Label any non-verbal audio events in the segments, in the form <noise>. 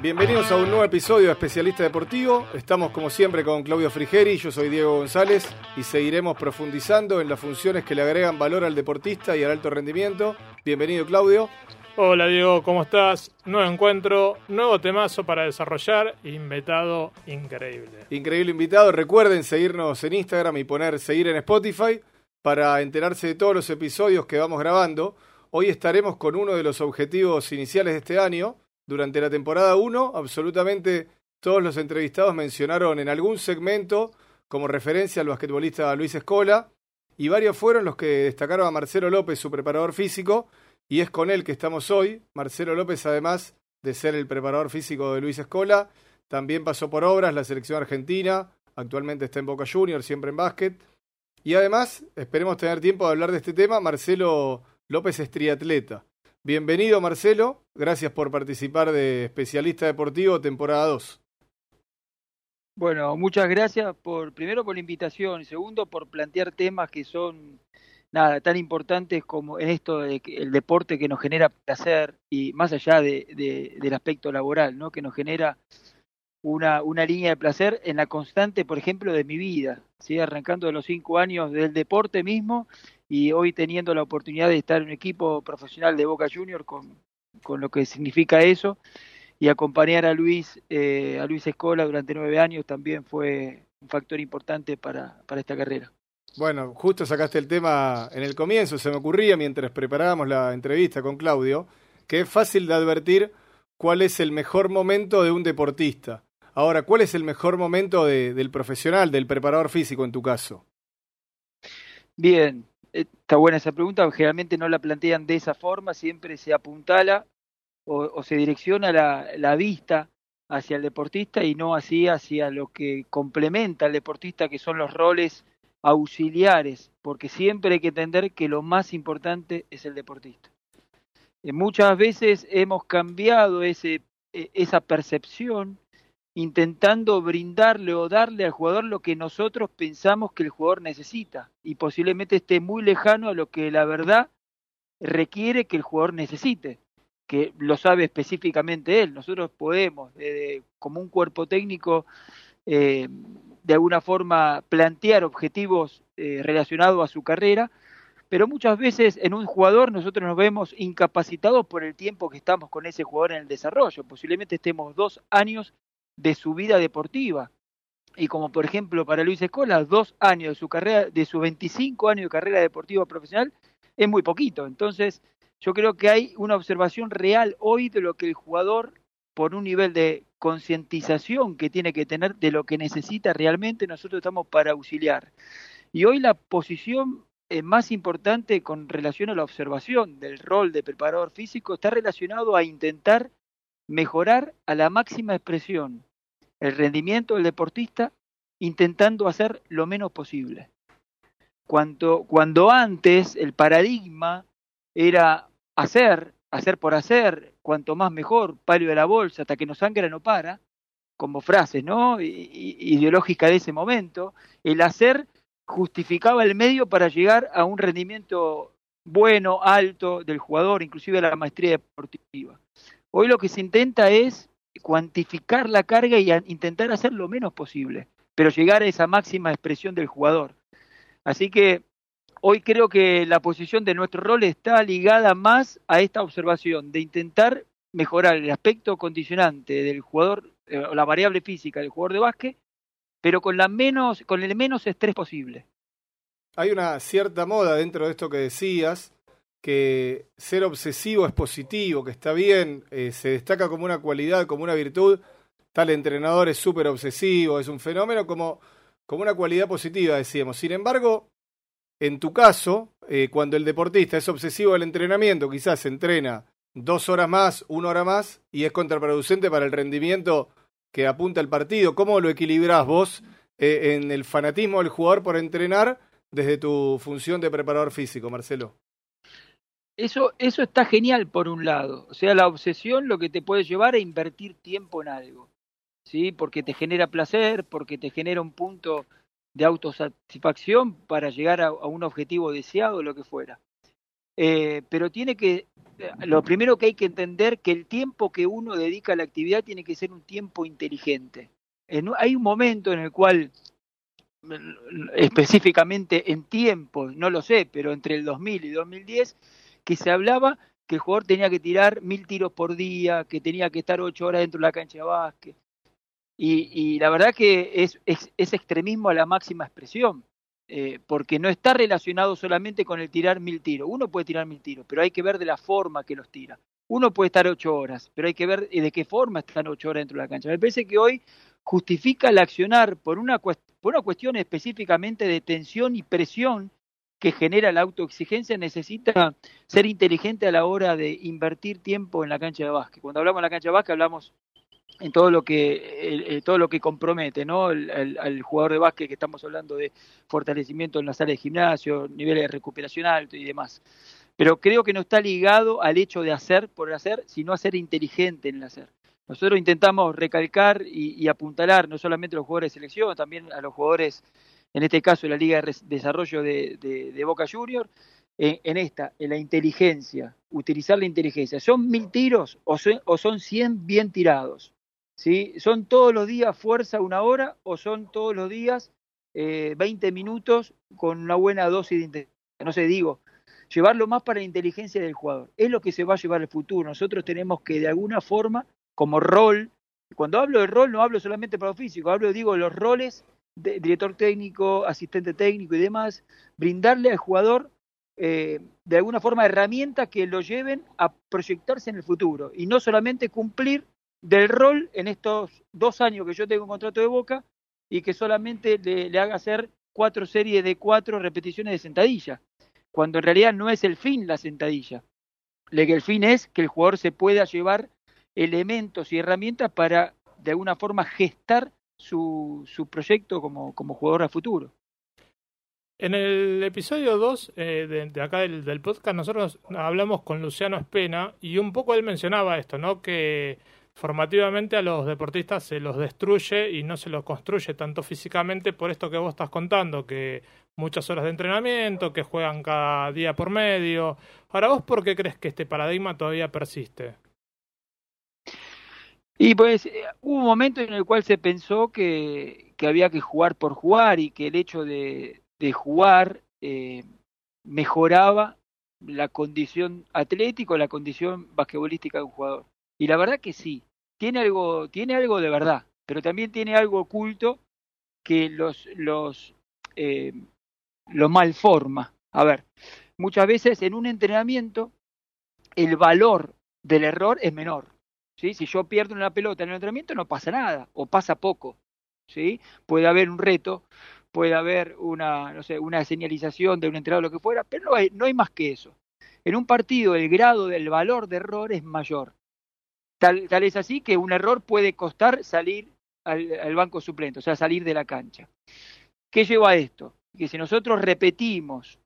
Bienvenidos a un nuevo episodio de Especialista Deportivo. Estamos como siempre con Claudio Frigeri, yo soy Diego González y seguiremos profundizando en las funciones que le agregan valor al deportista y al alto rendimiento. Bienvenido Claudio. Hola Diego, ¿cómo estás? Nuevo encuentro, nuevo temazo para desarrollar, invitado increíble. Increíble invitado, recuerden seguirnos en Instagram y poner seguir en Spotify para enterarse de todos los episodios que vamos grabando. Hoy estaremos con uno de los objetivos iniciales de este año. Durante la temporada 1, absolutamente todos los entrevistados mencionaron en algún segmento como referencia al basquetbolista Luis Escola y varios fueron los que destacaron a Marcelo López, su preparador físico, y es con él que estamos hoy. Marcelo López, además de ser el preparador físico de Luis Escola, también pasó por obras la selección argentina, actualmente está en Boca Juniors, siempre en básquet. Y además, esperemos tener tiempo de hablar de este tema, Marcelo López es triatleta. Bienvenido Marcelo, gracias por participar de Especialista Deportivo temporada 2. Bueno, muchas gracias por primero por la invitación y segundo por plantear temas que son nada, tan importantes como esto de deporte que nos genera placer y más allá de, del aspecto laboral, ¿no? que nos genera una, una línea de placer en la constante, por ejemplo, de mi vida, ¿sí? arrancando de los cinco años del deporte mismo y hoy teniendo la oportunidad de estar en un equipo profesional de Boca Junior con, con lo que significa eso y acompañar a Luis, eh, a Luis Escola durante nueve años también fue un factor importante para, para esta carrera. Bueno, justo sacaste el tema en el comienzo, se me ocurría mientras preparábamos la entrevista con Claudio, que es fácil de advertir cuál es el mejor momento de un deportista. Ahora, ¿cuál es el mejor momento de, del profesional, del preparador físico en tu caso? Bien, está buena esa pregunta, generalmente no la plantean de esa forma, siempre se apuntala o, o se direcciona la, la vista hacia el deportista y no así hacia lo que complementa al deportista, que son los roles auxiliares, porque siempre hay que entender que lo más importante es el deportista. Eh, muchas veces hemos cambiado ese, e, esa percepción intentando brindarle o darle al jugador lo que nosotros pensamos que el jugador necesita y posiblemente esté muy lejano a lo que la verdad requiere que el jugador necesite, que lo sabe específicamente él. Nosotros podemos, como un cuerpo técnico, eh, de alguna forma plantear objetivos eh, relacionados a su carrera, pero muchas veces en un jugador nosotros nos vemos incapacitados por el tiempo que estamos con ese jugador en el desarrollo. Posiblemente estemos dos años de su vida deportiva. Y como por ejemplo para Luis Escola, dos años de su carrera, de sus 25 años de carrera deportiva profesional, es muy poquito. Entonces, yo creo que hay una observación real hoy de lo que el jugador, por un nivel de concientización que tiene que tener de lo que necesita realmente, nosotros estamos para auxiliar. Y hoy la posición eh, más importante con relación a la observación del rol de preparador físico está relacionado a intentar mejorar a la máxima expresión el rendimiento del deportista intentando hacer lo menos posible. Cuando, cuando antes el paradigma era hacer, hacer por hacer, cuanto más mejor, palio de la bolsa, hasta que no sangra no para, como frase, ¿no? ideológica de ese momento, el hacer justificaba el medio para llegar a un rendimiento bueno, alto del jugador, inclusive la maestría deportiva. Hoy lo que se intenta es cuantificar la carga y intentar hacer lo menos posible, pero llegar a esa máxima expresión del jugador. Así que hoy creo que la posición de nuestro rol está ligada más a esta observación de intentar mejorar el aspecto condicionante del jugador, eh, la variable física del jugador de básquet, pero con, la menos, con el menos estrés posible. Hay una cierta moda dentro de esto que decías, que ser obsesivo es positivo, que está bien, eh, se destaca como una cualidad, como una virtud. Tal entrenador es súper obsesivo, es un fenómeno como, como una cualidad positiva, decíamos. Sin embargo, en tu caso, eh, cuando el deportista es obsesivo del entrenamiento, quizás entrena dos horas más, una hora más, y es contraproducente para el rendimiento que apunta el partido. ¿Cómo lo equilibrás vos eh, en el fanatismo del jugador por entrenar desde tu función de preparador físico, Marcelo? Eso, eso está genial por un lado. O sea, la obsesión lo que te puede llevar a invertir tiempo en algo. ¿Sí? Porque te genera placer, porque te genera un punto de autosatisfacción para llegar a, un objetivo deseado, lo que fuera. eh, pero tiene que, lo primero que hay que entender que el tiempo que uno dedica a la actividad tiene que ser un tiempo inteligente. hay un momento en el cual específicamente en tiempo, no lo sé, pero entre el 2000 y 2010, que se hablaba que el jugador tenía que tirar mil tiros por día, que tenía que estar ocho horas dentro de la cancha de básquet. Y, la verdad que es, es, extremismo a la máxima expresión, eh, porque no está relacionado solamente con el tirar mil tiros. Uno puede tirar mil tiros, pero hay que ver de la forma que los tira. Uno puede estar ocho horas, pero hay que ver de qué forma están ocho horas dentro de la cancha. Me parece que hoy justifica el accionar por una, por una cuestión específicamente de tensión y presión que genera la autoexigencia necesita ser inteligente a la hora de invertir tiempo en la cancha de básquet. Cuando hablamos de la cancha de básquet hablamos en todo lo que todo lo que compromete, ¿no? Al jugador de básquet que estamos hablando de fortalecimiento en la sala de gimnasio, niveles de recuperación alto y demás. Pero creo que no está ligado al hecho de hacer por hacer, sino a ser inteligente en el hacer. Nosotros intentamos recalcar y, apuntalar no solamente a los jugadores de selección, también a los jugadores en este caso la Liga de Desarrollo de, Boca Junior, en, esta, en la inteligencia, utilizar la inteligencia. ¿Son mil tiros o son, o son 100 bien tirados? ¿Sí? ¿Son todos los días fuerza una hora o son todos los días eh, 20 minutos con una buena dosis de inteligencia? No sé, digo, llevarlo más para la inteligencia del jugador. Es lo que se va a llevar al futuro. Nosotros tenemos que de alguna forma, como rol, cuando hablo de rol no hablo solamente para lo físico, hablo, digo, los roles director técnico, asistente técnico y demás, brindarle al jugador eh, de alguna forma herramientas que lo lleven a proyectarse en el futuro y no solamente cumplir del rol en estos dos años que yo tengo un contrato de boca y que solamente le, haga hacer cuatro series de cuatro repeticiones de sentadilla, cuando en realidad no es el fin la sentadilla. El fin es que el jugador se pueda llevar elementos y herramientas para de alguna forma gestar su, su proyecto como, como jugador a futuro. En el episodio 2 eh, de, acá del, del, podcast nosotros hablamos con Luciano Espena y un poco él mencionaba esto, ¿no? Que formativamente a los deportistas se los destruye y no se los construye tanto físicamente por esto que vos estás contando, que muchas horas de entrenamiento, que juegan cada día por medio. Ahora, ¿vos por qué crees que este paradigma todavía persiste? Y pues eh, hubo un momento en el cual se pensó que, que había que jugar por jugar y que el hecho de, de jugar eh, mejoraba la condición atlética o la condición basquetbolística de un jugador. Y la verdad que sí, tiene algo, tiene algo de verdad, pero también tiene algo oculto que los, los, eh, lo malforma. A ver, muchas veces en un entrenamiento el valor del error es menor. ¿Sí? Si yo pierdo una pelota en el entrenamiento no pasa nada o pasa poco. ¿sí? Puede haber un reto, puede haber una, no sé, una señalización de un entrenador, lo que fuera, pero no hay, más que eso. En un partido el grado del valor de error es mayor. Tal, tal es así que un error puede costar salir al, al banco suplente, o sea, salir de la cancha. ¿Qué lleva a esto? Que si nosotros repetimos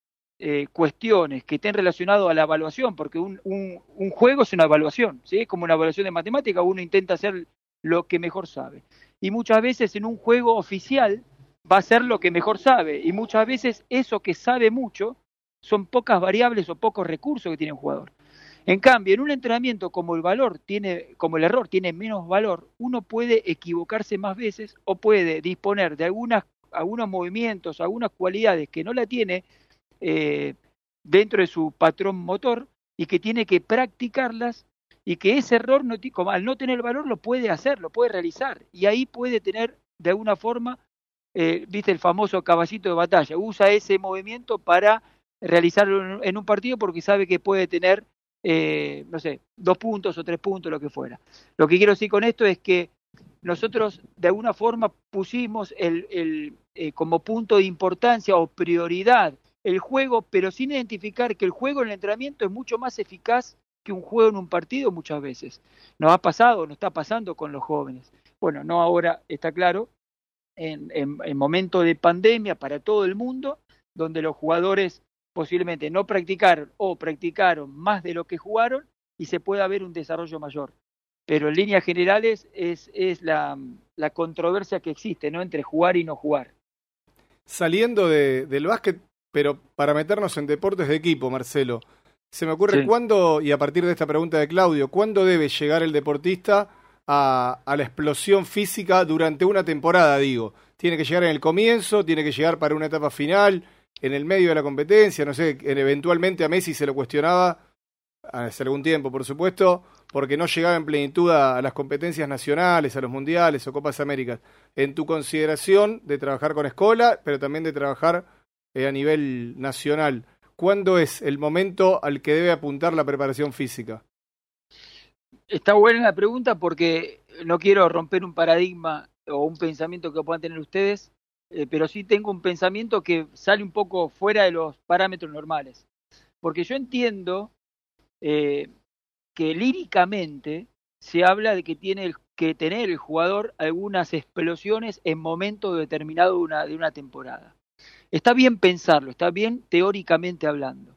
eh, cuestiones que estén relacionadas a la evaluación, porque un, un, juego es una evaluación, ¿sí? es como una evaluación de matemática, uno intenta hacer lo que mejor sabe. Y muchas veces en un juego oficial va a ser lo que mejor sabe, y muchas veces eso que sabe mucho son pocas variables o pocos recursos que tiene un jugador. En cambio, en un entrenamiento como el valor tiene, como el error tiene menos valor, uno puede equivocarse más veces o puede disponer de algunas, algunos movimientos, algunas cualidades que no la tiene eh, dentro de su patrón motor y que tiene que practicarlas y que ese error, no, al no tener valor, lo puede hacer, lo puede realizar y ahí puede tener de alguna forma, eh, viste el famoso caballito de batalla, usa ese movimiento para realizarlo en un partido porque sabe que puede tener, eh, no sé, dos puntos o tres puntos, lo que fuera. Lo que quiero decir con esto es que nosotros de alguna forma pusimos el, el eh, como punto de importancia o prioridad el juego, pero sin identificar que el juego en el entrenamiento es mucho más eficaz que un juego en un partido muchas veces. Nos ha pasado, nos está pasando con los jóvenes. Bueno, no ahora, está claro, en, en, en momento de pandemia para todo el mundo, donde los jugadores posiblemente no practicaron o practicaron más de lo que jugaron y se puede haber un desarrollo mayor. Pero en líneas generales es, es la, la controversia que existe ¿no? entre jugar y no jugar. Saliendo de, del básquet, pero para meternos en deportes de equipo, Marcelo, Se me ocurre cuándo, y a partir de esta pregunta de Claudio, ¿cuándo debe llegar el deportista a, a, la explosión física durante una temporada, digo? ¿Tiene que llegar en el comienzo? ¿Tiene que llegar para una etapa final? ¿En el medio de la competencia? No sé, eventualmente a Messi se lo cuestionaba hace algún tiempo, por supuesto, porque no llegaba en plenitud a, las competencias nacionales, a los mundiales o Copas Américas. En tu consideración de trabajar con escuela, pero también de trabajar eh, a nivel nacional, ¿cuándo es el momento al que debe apuntar la preparación física? Está buena la pregunta porque no quiero romper un paradigma o un pensamiento que puedan tener ustedes, eh, pero sí tengo un pensamiento que sale un poco fuera de los parámetros normales. Porque yo entiendo eh, que líricamente se habla de que tiene que tener el jugador algunas explosiones en momento determinado de una, de una temporada. Está bien pensarlo, está bien teóricamente hablando.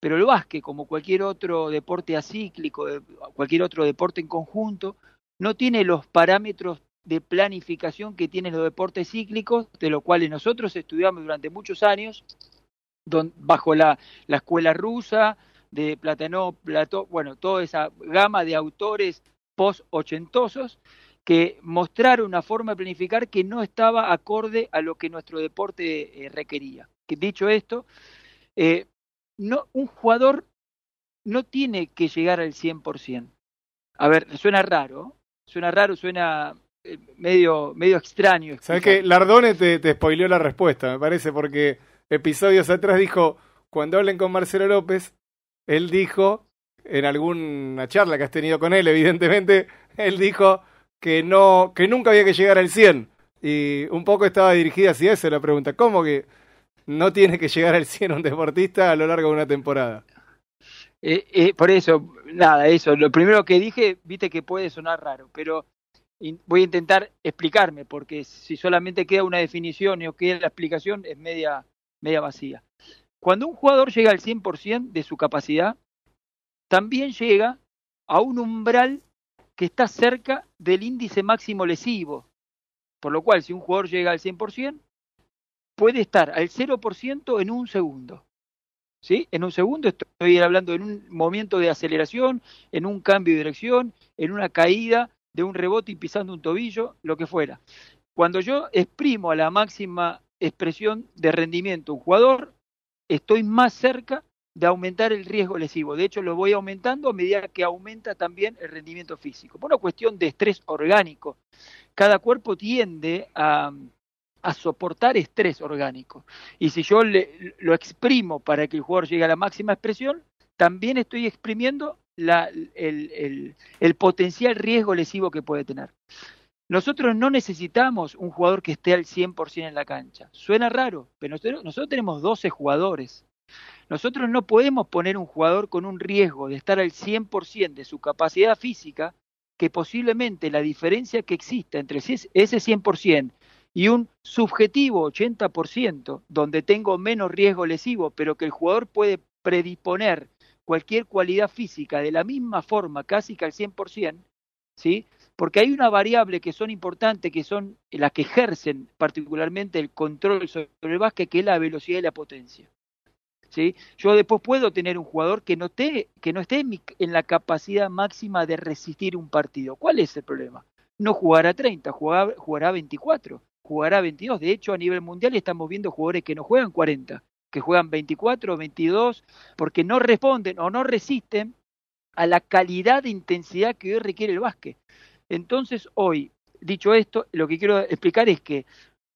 Pero el básquet, como cualquier otro deporte acíclico, cualquier otro deporte en conjunto, no tiene los parámetros de planificación que tienen los deportes cíclicos, de los cuales nosotros estudiamos durante muchos años, bajo la, la escuela rusa, de Platanó, Plató, bueno, toda esa gama de autores post-ochentosos que mostraron una forma de planificar que no estaba acorde a lo que nuestro deporte eh, requería. Que dicho esto, eh, no, un jugador no tiene que llegar al 100%. A ver, suena raro, suena raro, suena eh, medio, medio extraño. ¿Sabes que Lardone te, te spoileó la respuesta, me parece, porque episodios atrás dijo, cuando hablen con Marcelo López, él dijo, en alguna charla que has tenido con él, evidentemente, <laughs> él dijo que no, que nunca había que llegar al 100. Y un poco estaba dirigida hacia eso la pregunta. ¿Cómo que no tiene que llegar al 100 un deportista a lo largo de una temporada? Eh, eh, por eso, nada, eso. Lo primero que dije, viste que puede sonar raro, pero voy a intentar explicarme, porque si solamente queda una definición o queda la explicación, es media, media vacía. Cuando un jugador llega al 100% de su capacidad, también llega a un umbral que está cerca del índice máximo lesivo. Por lo cual, si un jugador llega al 100%, puede estar al 0% en un segundo. ¿Sí? En un segundo estoy hablando en un momento de aceleración, en un cambio de dirección, en una caída de un rebote y pisando un tobillo, lo que fuera. Cuando yo exprimo a la máxima expresión de rendimiento un jugador, estoy más cerca de aumentar el riesgo lesivo. De hecho, lo voy aumentando a medida que aumenta también el rendimiento físico. Por una cuestión de estrés orgánico. Cada cuerpo tiende a, soportar estrés orgánico. Y si yo lo exprimo para que el jugador llegue a la máxima expresión, también estoy exprimiendo el, el potencial riesgo lesivo que puede tener. Nosotros no necesitamos un jugador que esté al 100% en la cancha. Suena raro, pero nosotros, tenemos 12 jugadores. Nosotros no podemos poner un jugador con un riesgo de estar al 100% de su capacidad física, que posiblemente la diferencia que exista entre ese 100% y un subjetivo 80%, donde tengo menos riesgo lesivo, pero que el jugador puede predisponer cualquier cualidad física de la misma forma, casi que al 100%, ¿sí? porque hay una variable que son importantes, que son las que ejercen particularmente el control sobre el básquet, que es la velocidad y la potencia. Yo después puedo tener un jugador que no esté, que no esté en, la capacidad máxima de resistir un partido. ¿Cuál es el problema? No jugará 30, jugará, jugará 24, jugará 22. De hecho, a nivel mundial estamos viendo jugadores que no juegan 40, que juegan 24, 22, porque no responden o no resisten a la calidad de intensidad que hoy requiere el básquet. Entonces, hoy, dicho esto, lo que quiero explicar es que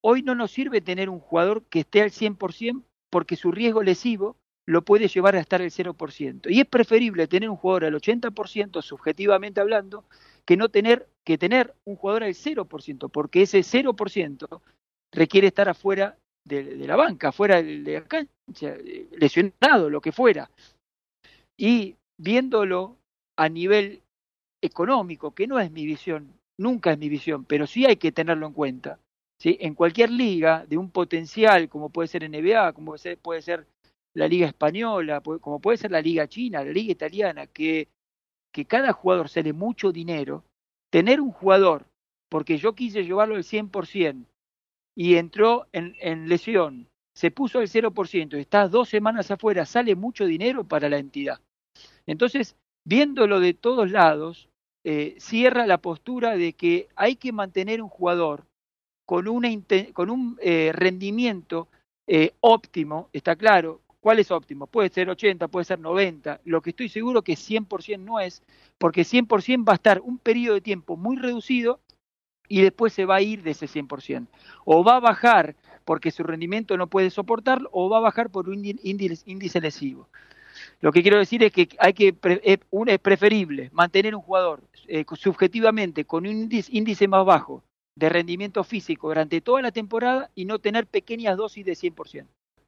hoy no nos sirve tener un jugador que esté al 100% porque su riesgo lesivo lo puede llevar a estar al 0%. Y es preferible tener un jugador al 80% subjetivamente hablando que no tener que tener un jugador al 0%, porque ese 0% requiere estar afuera de, la banca, afuera de la cancha, lesionado, lo que fuera. Y viéndolo a nivel económico, que no es mi visión, nunca es mi visión, pero sí hay que tenerlo en cuenta. En cualquier liga de un potencial, como puede ser NBA, como puede ser, la liga española, como puede ser la liga china, la liga italiana, que, cada jugador sale mucho dinero, tener un jugador, porque yo quise llevarlo al 100% y entró en, lesión, se puso al 0%, está dos semanas afuera, sale mucho dinero para la entidad. Entonces, viéndolo de todos lados, eh, cierra la postura de que hay que mantener un jugador con, una, con un eh, rendimiento eh, óptimo, está claro. ¿Cuál es óptimo? Puede ser 80, puede ser 90. Lo que estoy seguro que 100% no es, porque 100% va a estar un periodo de tiempo muy reducido y después se va a ir de ese 100%. O va a bajar porque su rendimiento no puede soportarlo, o va a bajar por un índice, lesivo. Lo que quiero decir es que hay que es, preferible mantener un jugador eh, subjetivamente con un índice, más bajo de rendimiento físico durante toda la temporada y no tener pequeñas dosis de 100%.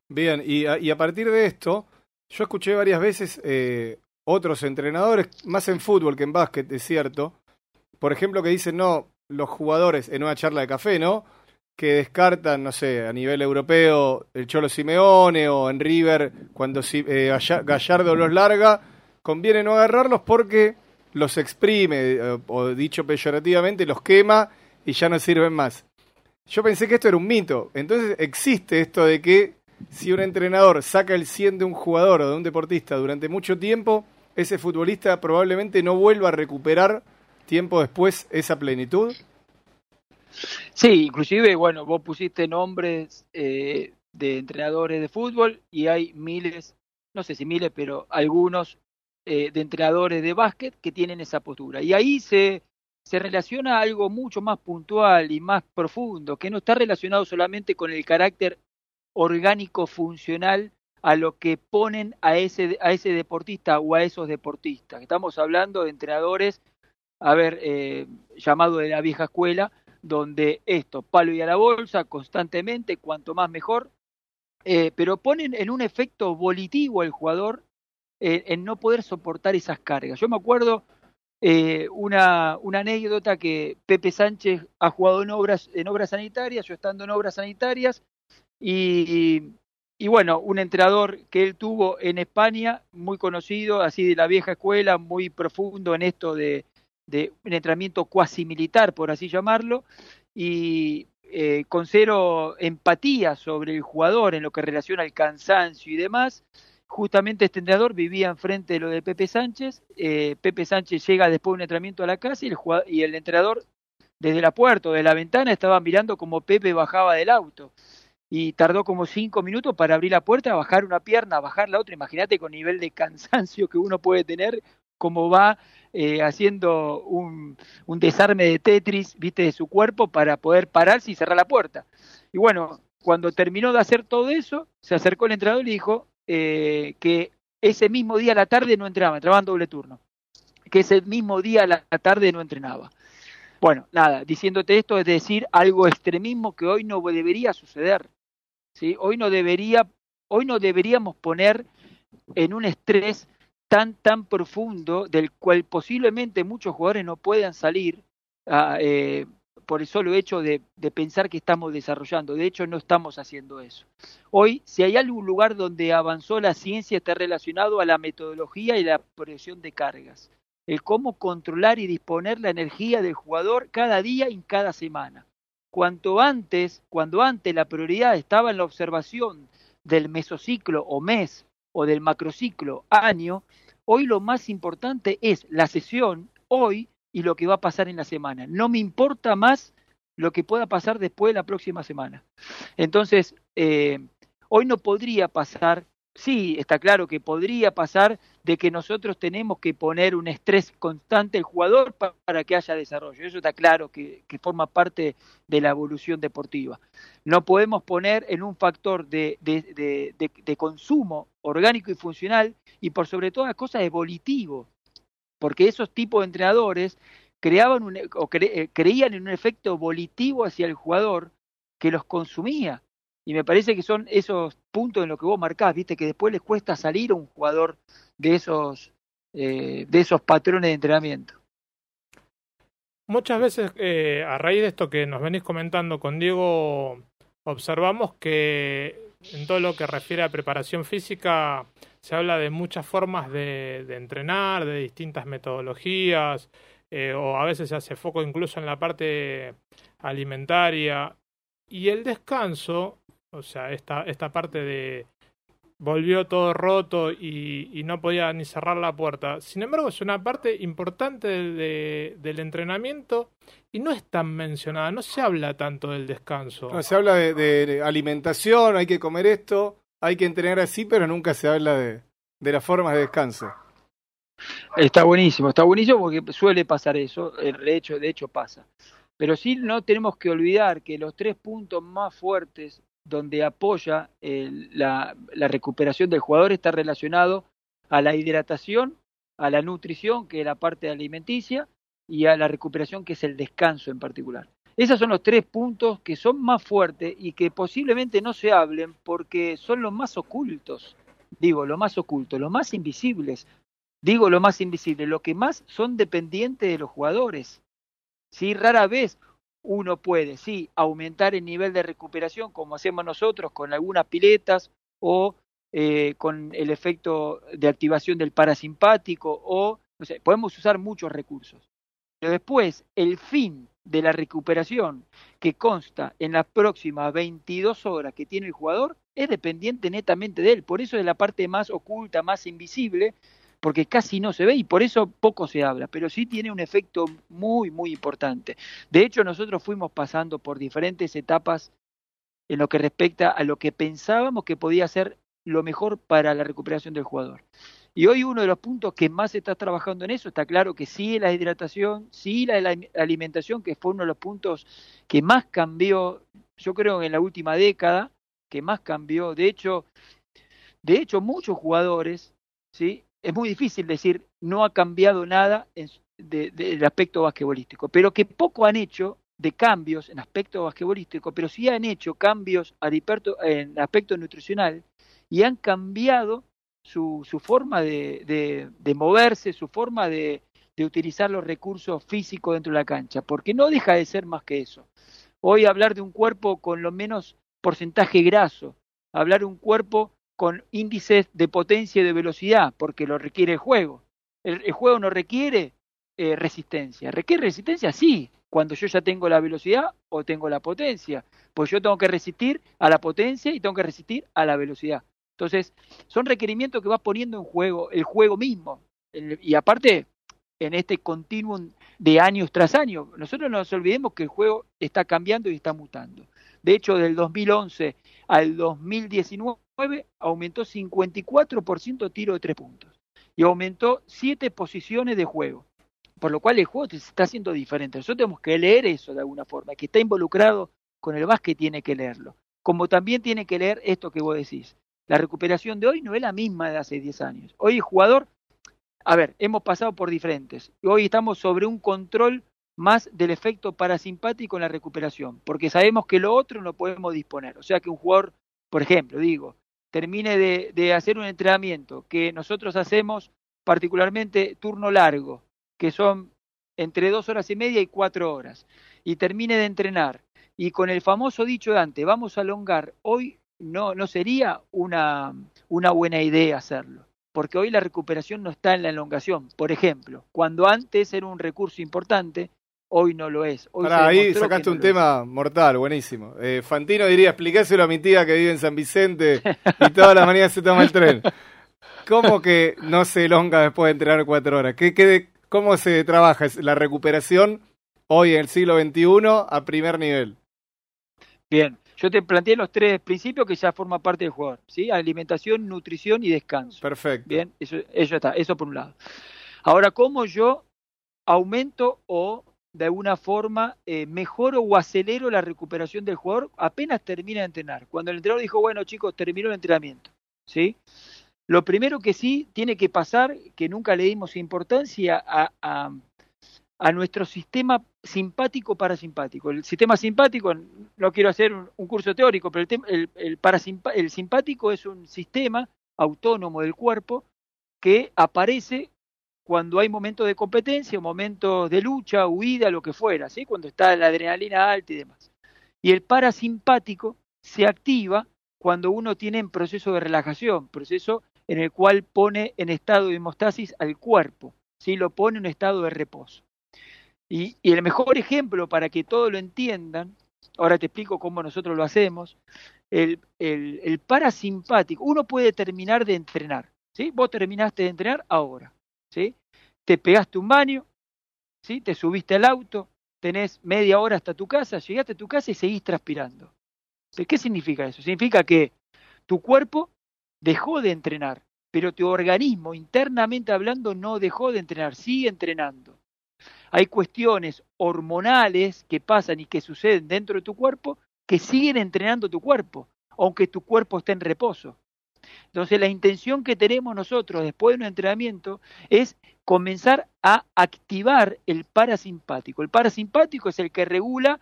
Bien, y a, y a partir de esto, yo escuché varias veces eh, otros entrenadores, más en fútbol que en básquet, es cierto, por ejemplo, que dicen, no, los jugadores en una charla de café, ¿no? que descartan, no sé, a nivel europeo, el Cholo Simeone o en River, cuando eh, Gallardo los larga, conviene no agarrarlos porque los exprime, eh, o dicho peyorativamente, los quema y ya no sirven más. Yo pensé que esto era un mito. Entonces existe esto de que si un entrenador saca el 100 de un jugador o de un deportista durante mucho tiempo, ese futbolista probablemente no vuelva a recuperar tiempo después esa plenitud. Sí, inclusive, bueno, vos pusiste nombres eh, de entrenadores de fútbol y hay miles, no sé si miles, pero algunos eh, de entrenadores de básquet que tienen esa postura. Y ahí se, se relaciona algo mucho más puntual y más profundo, que no está relacionado solamente con el carácter orgánico funcional a lo que ponen a ese, a ese deportista o a esos deportistas. Estamos hablando de entrenadores, a ver, eh, llamado de la vieja escuela, donde esto, palo y a la bolsa constantemente, cuanto más mejor, eh, pero ponen en un efecto volitivo al jugador eh, en no poder soportar esas cargas. Yo me acuerdo eh, una, anécdota que Pepe Sánchez ha jugado en obras, en obras sanitarias, yo estando en obras sanitarias, y, y bueno, un entrenador que él tuvo en España, muy conocido, así de la vieja escuela, muy profundo en esto de, de un entrenamiento cuasi militar, por así llamarlo, y eh, con cero empatía sobre el jugador en lo que relaciona al cansancio y demás. Justamente este entrenador vivía enfrente de lo de Pepe Sánchez. Eh, Pepe Sánchez llega después de un entrenamiento a la casa y el, y el entrenador desde la puerta o de la ventana estaba mirando como Pepe bajaba del auto. Y tardó como cinco minutos para abrir la puerta, bajar una pierna, bajar la otra. Imagínate con nivel de cansancio que uno puede tener, cómo va eh, haciendo un, un, desarme de Tetris, viste, de su cuerpo para poder pararse y cerrar la puerta. Y bueno, cuando terminó de hacer todo eso, se acercó el entrenador y dijo eh, que ese mismo día a la tarde no entrenaba, entraba en doble turno. Que ese mismo día a la tarde no entrenaba. Bueno, nada, diciéndote esto es decir algo extremismo que hoy no debería suceder. ¿sí? Hoy no debería, hoy no deberíamos poner en un estrés tan, tan profundo del cual posiblemente muchos jugadores no puedan salir eh, por el solo hecho de, pensar que estamos desarrollando. De hecho, no estamos haciendo eso. Hoy, si hay algún lugar donde avanzó la ciencia, está relacionado a la metodología y la proyección de cargas. El cómo controlar y disponer la energía del jugador cada día y cada semana. Cuanto antes, cuando antes la prioridad estaba en la observación del mesociclo o mes o del macrociclo año, hoy lo más importante es la sesión hoy y lo que va a pasar en la semana. No me importa más lo que pueda pasar después de la próxima semana. Entonces, eh, hoy no podría pasar sí, está claro que podría pasar de que nosotros tenemos que poner un estrés constante al jugador para que haya desarrollo. Eso está claro que, forma parte de la evolución deportiva. No podemos poner en un factor de, de, consumo orgánico y funcional y por sobre todas las cosas evolutivo, porque esos tipos de entrenadores creaban o eh, creían en un efecto volitivo hacia el jugador que los consumía y me parece que son esos puntos en los que vos marcás, viste, que después les cuesta salir a un jugador de esos, eh, de esos patrones de entrenamiento. Muchas veces, eh, a raíz de esto que nos venís comentando con Diego, observamos que en todo lo que refiere a preparación física se habla de muchas formas de, de entrenar, de distintas metodologías, eh, o a veces se hace foco incluso en la parte alimentaria. Y el descanso o sea, esta, esta parte de, volvió todo roto y, no podía ni cerrar la puerta. Sin embargo, es una parte importante del entrenamiento y no es tan mencionada, no se habla tanto del descanso. Se habla de, alimentación, hay que comer esto, hay que entrenar así, pero nunca se habla de, de las formas de descanso. Está buenísimo, está buenísimo porque suele pasar eso, de hecho, de hecho pasa. Pero sí no tenemos que olvidar que los tres puntos más fuertes donde apoya la, recuperación del jugador está relacionado a la hidratación, a la nutrición, que es la parte alimenticia, y a la recuperación, que es el descanso en particular. Esos son los tres puntos que son más fuertes y que posiblemente no se hablen porque son los más ocultos. Digo, los más ocultos, los más invisibles. Digo, lo más invisible, lo que más son dependientes de los jugadores. Si rara vez uno puede, sí, aumentar el nivel de recuperación como hacemos nosotros con algunas piletas o eh, con el efecto de activación del parasimpático o, no sé, podemos usar muchos recursos. Pero después, el fin de la recuperación que consta en las próximas 22 horas que tiene el jugador es dependiente netamente de él. Por eso es la parte más oculta, más invisible, porque casi no se ve y por eso poco se habla, pero sí tiene un efecto muy, muy importante. De hecho, nosotros fuimos pasando por diferentes etapas en lo que respecta a lo que pensábamos que podía ser lo mejor para la recuperación del jugador. Y hoy uno de los puntos que más se está trabajando en eso, está claro que sí la hidratación, sí la, la alimentación, que fue uno de los puntos que más cambió, yo creo en la última década, que más cambió. De hecho, de hecho muchos jugadores, ¿sí? es muy difícil decir no ha cambiado nada en, del aspecto basquetbolístico, pero que poco han hecho de cambios en aspecto basquetbolístico, pero sí han hecho cambios en aspecto nutricional y han cambiado su, su forma de, de, moverse, su forma de, utilizar los recursos físicos dentro de la cancha, porque no deja de ser más que eso. Hoy hablar de un cuerpo con lo menos porcentaje graso, hablar de un cuerpo con índices de potencia y de velocidad, porque lo requiere el juego. El, juego no requiere eh, resistencia. ¿Requiere resistencia? Sí, cuando yo ya tengo la velocidad o tengo la potencia. Pues yo tengo que resistir a la potencia y tengo que resistir a la velocidad. Entonces, son requerimientos que va poniendo en juego el juego mismo. y aparte, en este continuum de años tras año, nosotros no nos olvidemos que el juego está cambiando y está mutando. De hecho, del 2011 al 2019 aumentó 54% tiro de tres puntos y aumentó siete posiciones de juego. Por lo cual el juego se está haciendo diferente. Nosotros tenemos que leer eso de alguna forma. Que está involucrado con el básquet tiene que leerlo. Como también tiene que leer esto que vos decís. La recuperación de hoy no es la misma de hace 10 años. Hoy el jugador, a ver, hemos pasado por diferentes. Hoy estamos sobre un control más del efecto parasimpático en la recuperación, porque sabemos que lo otro no podemos disponer. O sea que un jugador, por ejemplo, digo, termine de, hacer un entrenamiento que nosotros hacemos particularmente turno largo, que son entre dos horas y media y cuatro horas, y termine de entrenar, y con el famoso dicho de antes, vamos a alongar, hoy no, no sería una, una buena idea hacerlo, porque hoy la recuperación no está en la elongación. Por ejemplo, cuando antes era un recurso importante, hoy no lo es. Hoy ahí sacaste un tema mortal, buenísimo. Eh, Fantino diría, explicáselo a mi tía que vive en San Vicente y todas las mañanas se toma el tren. ¿Cómo que no se elonga después de entrenar cuatro horas? ¿Qué, qué, ¿Cómo se trabaja la recuperación hoy en el siglo XXI a primer nivel? Bien, yo te planteé los tres principios que ya forman parte del jugador, ¿sí? Alimentación, nutrición y descanso. Perfecto. Bien, eso, eso está, eso por un lado. Ahora, ¿cómo yo aumento o de alguna forma eh, mejoro o acelero la recuperación del jugador apenas termina de entrenar. Cuando el entrenador dijo, bueno chicos, terminó el entrenamiento, ¿sí? Lo primero que sí tiene que pasar, que nunca le dimos importancia a, a, nuestro sistema simpático parasimpático. El sistema simpático, no quiero hacer un, curso teórico, pero el, el, el simpático es un sistema autónomo del cuerpo que aparece cuando hay momentos de competencia, momentos de lucha, huida, lo que fuera, ¿sí? cuando está la adrenalina alta y demás. Y el parasimpático se activa cuando uno tiene un proceso de relajación, proceso en el cual pone en estado de hemostasis al cuerpo, ¿sí? lo pone en estado de reposo. Y, el mejor ejemplo para que todos lo entiendan, ahora te explico cómo nosotros lo hacemos, el parasimpático, uno puede terminar de entrenar, ¿sí? Vos terminaste de entrenar ahora, ¿sí? Te pegaste un baño, ¿sí? Te subiste al auto, tenés media hora hasta tu casa, llegaste a tu casa y seguís transpirando. ¿Qué significa eso? Significa que tu cuerpo dejó de entrenar, pero tu organismo, internamente hablando, no dejó de entrenar, sigue entrenando. Hay cuestiones hormonales que pasan y que suceden dentro de tu cuerpo que siguen entrenando tu cuerpo, aunque tu cuerpo esté en reposo. Entonces la intención que tenemos nosotros después de un entrenamiento es comenzar a activar el parasimpático. El parasimpático es el que regula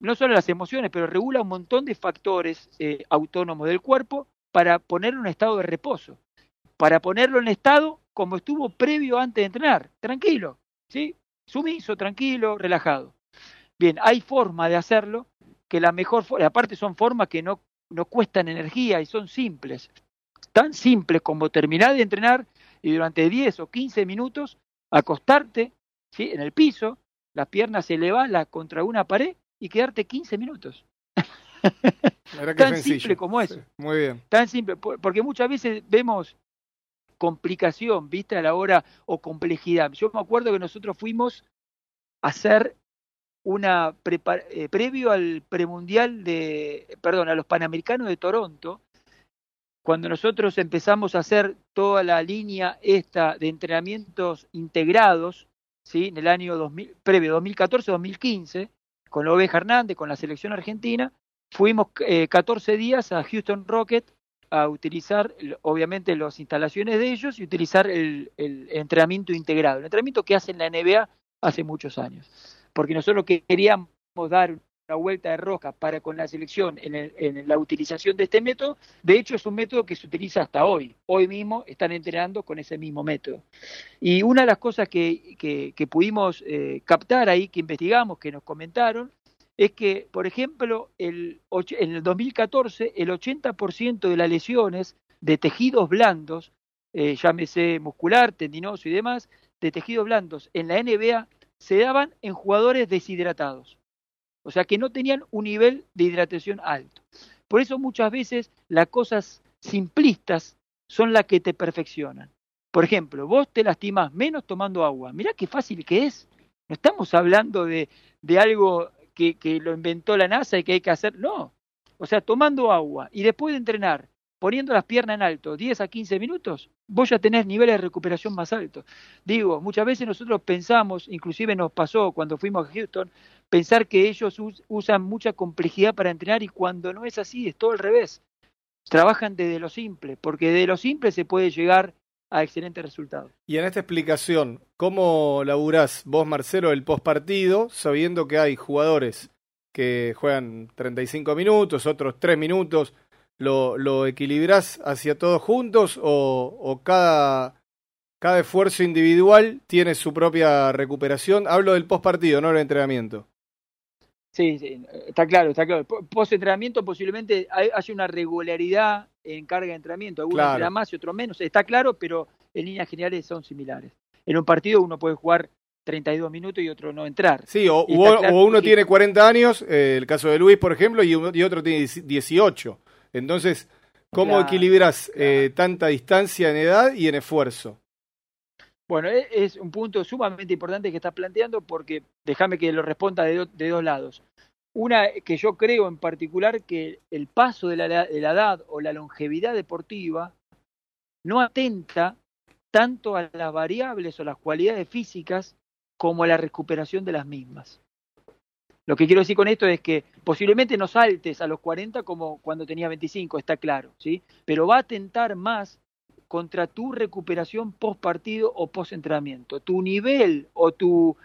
no solo las emociones, pero regula un montón de factores eh, autónomos del cuerpo para ponerlo en estado de reposo, para ponerlo en estado como estuvo previo antes de entrenar, tranquilo, ¿sí? Sumiso, tranquilo, relajado. Bien, hay forma de hacerlo, que la mejor forma, aparte son formas que no, no cuestan energía y son simples, tan simples como terminar de entrenar y durante 10 o 15 minutos acostarte ¿sí? en el piso, las piernas se elevan contra una pared y quedarte 15 minutos. Tan simple como eso. muy bien. Tan simple, porque muchas veces vemos complicación, viste, a la hora, o complejidad. Yo me acuerdo que nosotros fuimos a hacer una, eh, previo al premundial de, perdón, a los Panamericanos de Toronto, cuando nosotros empezamos a hacer toda la línea esta de entrenamientos integrados, ¿sí? en el año 2000, previo 2014-2015, con Oveja Hernández, con la selección argentina, fuimos eh, 14 días a Houston Rocket a utilizar, obviamente, las instalaciones de ellos y utilizar el, el entrenamiento integrado, el entrenamiento que hacen la NBA hace muchos años. Porque nosotros queríamos dar la vuelta de rosca para con la selección en, la utilización de este método. De hecho, es un método que se utiliza hasta hoy. Hoy mismo están entrenando con ese mismo método. Y una de las cosas que, que, pudimos eh, captar ahí, que investigamos, que nos comentaron, es que, por ejemplo, el, en el 2014 el 80% de las lesiones de tejidos blandos, eh, llámese muscular, tendinoso y demás, de tejidos blandos en la NBA se daban en jugadores deshidratados o sea que no tenían un nivel de hidratación alto. Por eso muchas veces las cosas simplistas son las que te perfeccionan. Por ejemplo, vos te lastimas menos tomando agua. Mirá qué fácil que es. No estamos hablando de, de algo que, que lo inventó la NASA y que hay que hacer. No. O sea, tomando agua y después de entrenar, poniendo las piernas en alto 10 a 15 minutos, vos ya tenés niveles de recuperación más altos. Digo, muchas veces nosotros pensamos, inclusive nos pasó cuando fuimos a Houston, pensar que ellos usan mucha complejidad para entrenar y cuando no es así, es todo al revés. Trabajan desde lo simple, porque de lo simple se puede llegar a excelentes resultados. Y en esta explicación, ¿cómo laburás vos, Marcelo, el postpartido, sabiendo que hay jugadores que juegan 35 minutos, otros 3 minutos? ¿Lo, lo equilibrás hacia todos juntos o, cada, cada esfuerzo individual tiene su propia recuperación? Hablo del postpartido, no del entrenamiento. Sí, sí, está claro, está claro. Post-entrenamiento posiblemente haya una regularidad en carga de entrenamiento, algunos claro. más y otros menos, está claro, pero en líneas generales son similares. En un partido uno puede jugar 32 minutos y otro no entrar. Sí, o, uno tiene 40 años, eh, el caso de Luis, por ejemplo, y, y otro tiene 18. Entonces, ¿cómo equilibras eh, tanta distancia en edad y en esfuerzo? Bueno, e, es un punto sumamente importante que estás planteando porque déjame que lo responda de, dos lados. Una que yo creo en particular que el paso de la, de la edad o la longevidad deportiva no atenta tanto a las variables o las cualidades físicas como a la recuperación de las mismas. Lo que quiero decir con esto es que posiblemente no saltes a los 40 como cuando tenía 25, está claro, ¿sí? Pero va a atentar más contra tu recuperación post partido o post entrenamiento. Tu nivel o tu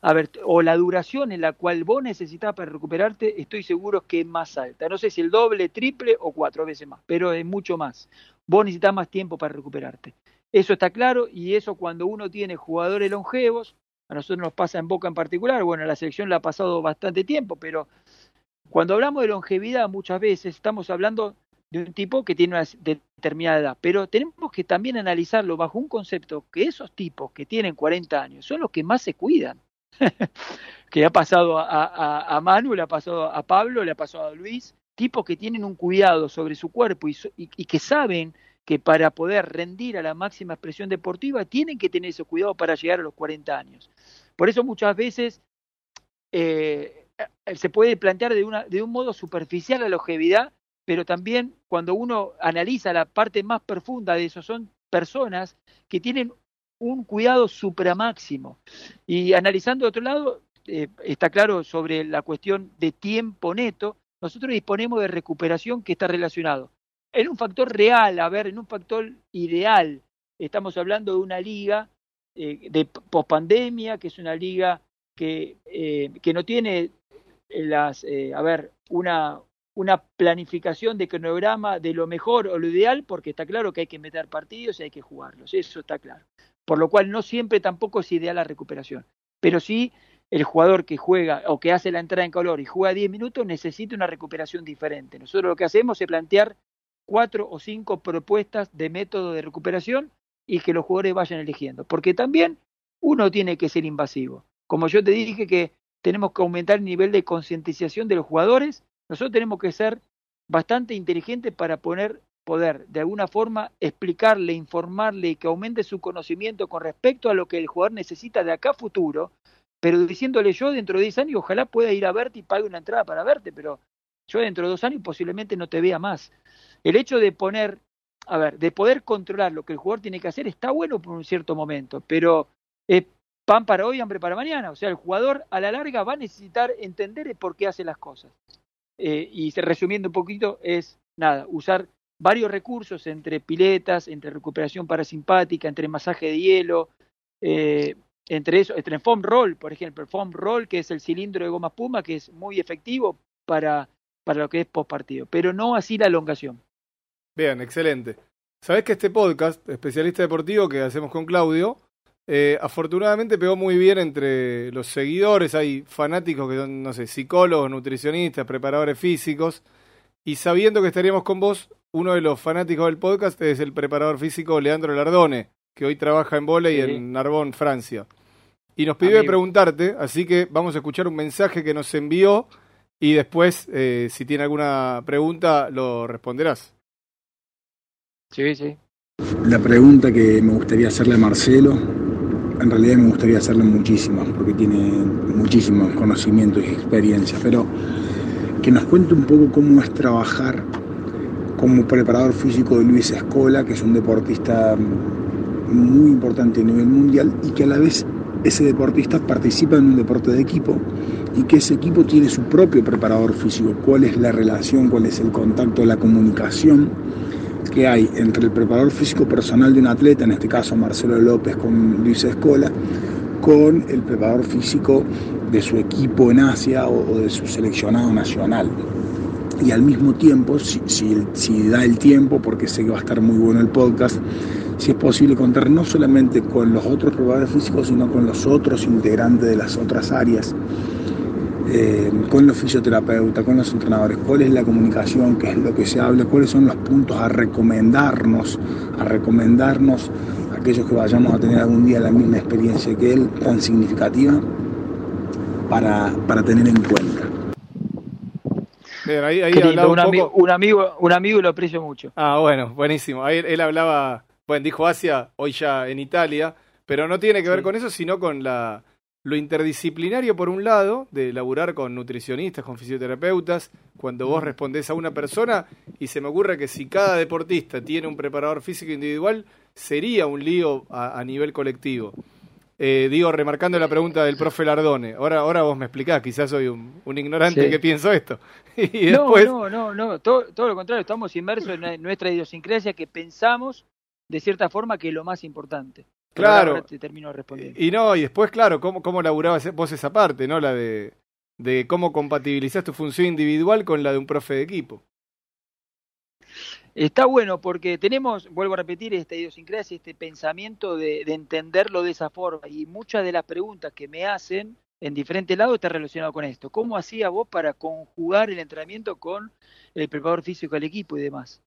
a ver, o la duración en la cual vos necesitas para recuperarte, estoy seguro que es más alta. No sé si el doble, triple o cuatro veces más, pero es mucho más. Vos necesitas más tiempo para recuperarte. Eso está claro y eso cuando uno tiene jugadores longevos, a nosotros nos pasa en Boca en particular, bueno, la selección la ha pasado bastante tiempo, pero cuando hablamos de longevidad muchas veces estamos hablando de un tipo que tiene una determinada edad. Pero tenemos que también analizarlo bajo un concepto que esos tipos que tienen 40 años son los que más se cuidan. <laughs> que ha pasado a, a, a, Manu, le ha pasado a Pablo, le ha pasado a Luis, tipos que tienen un cuidado sobre su cuerpo y, y, que saben que para poder rendir a la máxima expresión deportiva tienen que tener ese cuidado para llegar a los 40 años. Por eso muchas veces eh, se puede plantear de, una, de un modo superficial la longevidad, pero también cuando uno analiza la parte más profunda de eso, son personas que tienen un cuidado supramáximo. Y analizando otro lado, eh, está claro sobre la cuestión de tiempo neto, nosotros disponemos de recuperación que está relacionado. En un factor real, a ver, en un factor ideal, estamos hablando de una liga eh, de pospandemia, que es una liga que, eh, que no tiene las, a ver, una, una planificación de cronograma de lo mejor o lo ideal, porque está claro que hay que meter partidos y hay que jugarlos, eso está claro. Por lo cual no siempre tampoco es ideal la recuperación, pero sí el jugador que juega o que hace la entrada en color y juega 10 minutos necesita una recuperación diferente. Nosotros lo que hacemos es plantear cuatro o cinco propuestas de método de recuperación y que los jugadores vayan eligiendo, porque también uno tiene que ser invasivo. Como yo te dije que tenemos que aumentar el nivel de concientización de los jugadores, nosotros tenemos que ser bastante inteligentes para poner poder de alguna forma explicarle, informarle y que aumente su conocimiento con respecto a lo que el jugador necesita de acá a futuro, pero diciéndole yo dentro de 10 años ojalá pueda ir a verte y pague una entrada para verte, pero yo dentro de dos años posiblemente no te vea más. El hecho de poner, a ver, de poder controlar lo que el jugador tiene que hacer está bueno por un cierto momento, pero es pan para hoy, hambre para mañana. O sea, el jugador a la larga va a necesitar entender por qué hace las cosas. Eh, y resumiendo un poquito, es nada, usar varios recursos entre piletas, entre recuperación parasimpática, entre masaje de hielo, eh, entre eso, entre foam roll, por ejemplo, el foam roll, que es el cilindro de goma espuma, que es muy efectivo para, para lo que es post partido, pero no así la elongación. Bien, excelente. Sabés que este podcast, especialista deportivo que hacemos con Claudio, eh, afortunadamente pegó muy bien entre los seguidores. Hay fanáticos que son, no sé, psicólogos, nutricionistas, preparadores físicos. Y sabiendo que estaríamos con vos, uno de los fanáticos del podcast es el preparador físico Leandro Lardone, que hoy trabaja en volei en Narbonne, Francia. Y nos pidió de preguntarte, así que vamos a escuchar un mensaje que nos envió y después, eh, si tiene alguna pregunta, lo responderás. Sí, sí. La pregunta que me gustaría hacerle a Marcelo, en realidad me gustaría hacerle muchísimas, porque tiene muchísimos conocimientos y experiencia, pero que nos cuente un poco cómo es trabajar como preparador físico de Luis Escola, que es un deportista muy importante a nivel mundial y que a la vez ese deportista participa en un deporte de equipo y que ese equipo tiene su propio preparador físico. ¿Cuál es la relación, cuál es el contacto, la comunicación que hay entre el preparador físico personal de un atleta, en este caso Marcelo López con Luis Escola, con el preparador físico de su equipo en Asia o, de su seleccionado nacional? Y al mismo tiempo, si, si da el tiempo, porque sé que va a estar muy bueno el podcast, si es posible contar no solamente con los otros probadores físicos, sino con los otros integrantes de las otras áreas, eh, con los fisioterapeutas, con los entrenadores, cuál es la comunicación, qué es lo que se habla, cuáles son los puntos a recomendarnos, a recomendarnos a aquellos que vayamos a tener algún día la misma experiencia que él, tan significativa, para, para tener en cuenta. ahí, un, amigo, un, amigo, un amigo lo aprecio mucho. Ah, bueno, buenísimo. Ahí él hablaba bueno, dijo Asia, hoy ya en Italia, pero no tiene que ver con eso, sino con la, lo interdisciplinario, por un lado, de laburar con nutricionistas, con fisioterapeutas, cuando vos respondés a una persona, y se me ocurre que si cada deportista tiene un preparador físico individual, sería un lío a, nivel colectivo. Eh, digo, remarcando la pregunta del profe Lardone, ahora, ahora vos me explicás, quizás soy un, ignorante que pienso esto. <laughs> y después... No, no, no, no, todo, todo lo contrario, estamos inmersos en nuestra idiosincrasia que pensamos de cierta forma que es lo más importante. Claro. Te termino respondiendo. Y no, y después, claro, cómo, cómo laburabas vos esa parte, ¿no? La de, de cómo compatibilizás tu función individual con la de un profe de equipo. Está bueno porque tenemos, vuelvo a repetir, esta idiosincrasia, este pensamiento de, de, entenderlo de esa forma. Y muchas de las preguntas que me hacen en diferentes lados están relacionadas con esto. ¿Cómo hacía vos para conjugar el entrenamiento con el preparador físico del equipo y demás?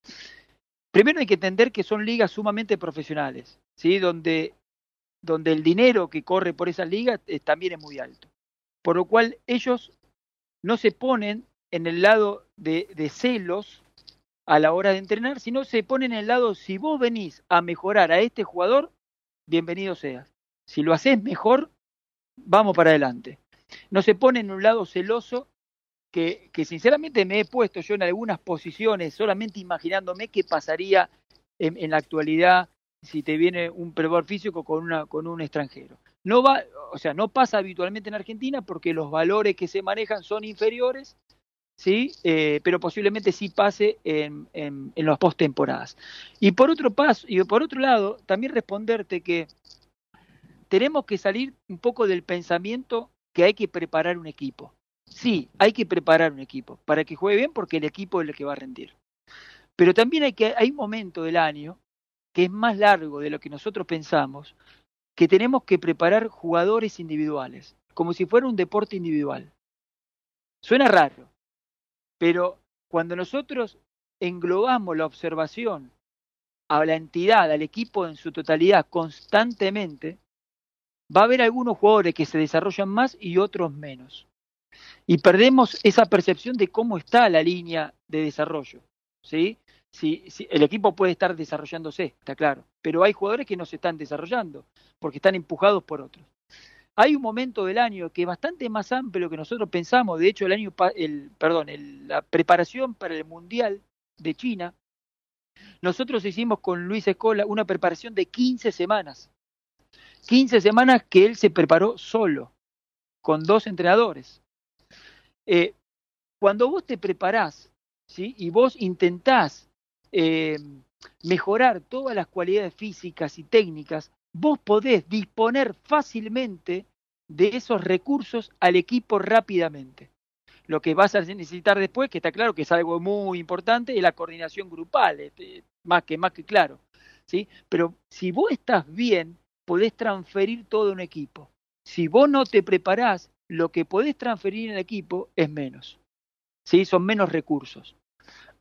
Primero hay que entender que son ligas sumamente profesionales, ¿sí? donde, donde el dinero que corre por esas ligas también es muy alto. Por lo cual ellos no se ponen en el lado de, celos a la hora de entrenar, sino se pone en el lado, si vos venís a mejorar a este jugador, bienvenido seas. Si lo haces mejor, vamos para adelante. No se pone en un lado celoso que, sinceramente me he puesto yo en algunas posiciones, solamente imaginándome qué pasaría en la actualidad si te viene un preparador físico con, una, con un extranjero. No va, o sea, no pasa habitualmente en Argentina porque los valores que se manejan son inferiores, sí, eh, pero posiblemente sí pase en, en, en las postemporadas. Y por otro paso, y por otro lado, también responderte que tenemos que salir un poco del pensamiento que hay que preparar un equipo. Sí, hay que preparar un equipo para que juegue bien porque el equipo es el que va a rendir. Pero también hay que hay un momento del año que es más largo de lo que nosotros pensamos, que tenemos que preparar jugadores individuales, como si fuera un deporte individual. Suena raro, pero cuando nosotros englobamos la observación a la entidad, al equipo en su totalidad constantemente, va a haber algunos jugadores que se desarrollan más y otros menos. Y perdemos esa percepción de cómo está la línea de desarrollo. ¿Sí? Sí, el equipo puede estar desarrollándose, está claro, pero hay jugadores que no se están desarrollando porque están empujados por otros. Hay un momento del año que es bastante más amplio que nosotros pensamos. De hecho, el año, el, perdón, el, la preparación para el mundial de China, nosotros hicimos con Luis Escola una preparación de 15 semanas. 15 semanas que él se preparó solo, con dos entrenadores. Eh, cuando vos te preparás ¿sí? y vos intentás eh, mejorar todas las cualidades físicas y técnicas, vos podés disponer fácilmente de esos recursos al equipo rápidamente. Lo que vas a necesitar después, que está claro que es algo muy importante, es la coordinación grupal, este, más que más que claro. ¿sí? Pero si vos estás bien, podés transferir todo un equipo. Si vos no te preparás, lo que podés transferir en el equipo es menos. ¿sí? Son menos recursos.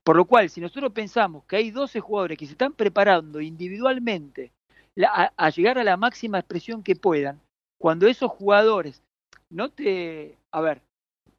Por lo cual, si nosotros pensamos que hay 12 jugadores que se están preparando individualmente a, llegar a la máxima expresión que puedan, cuando esos jugadores no te... A ver,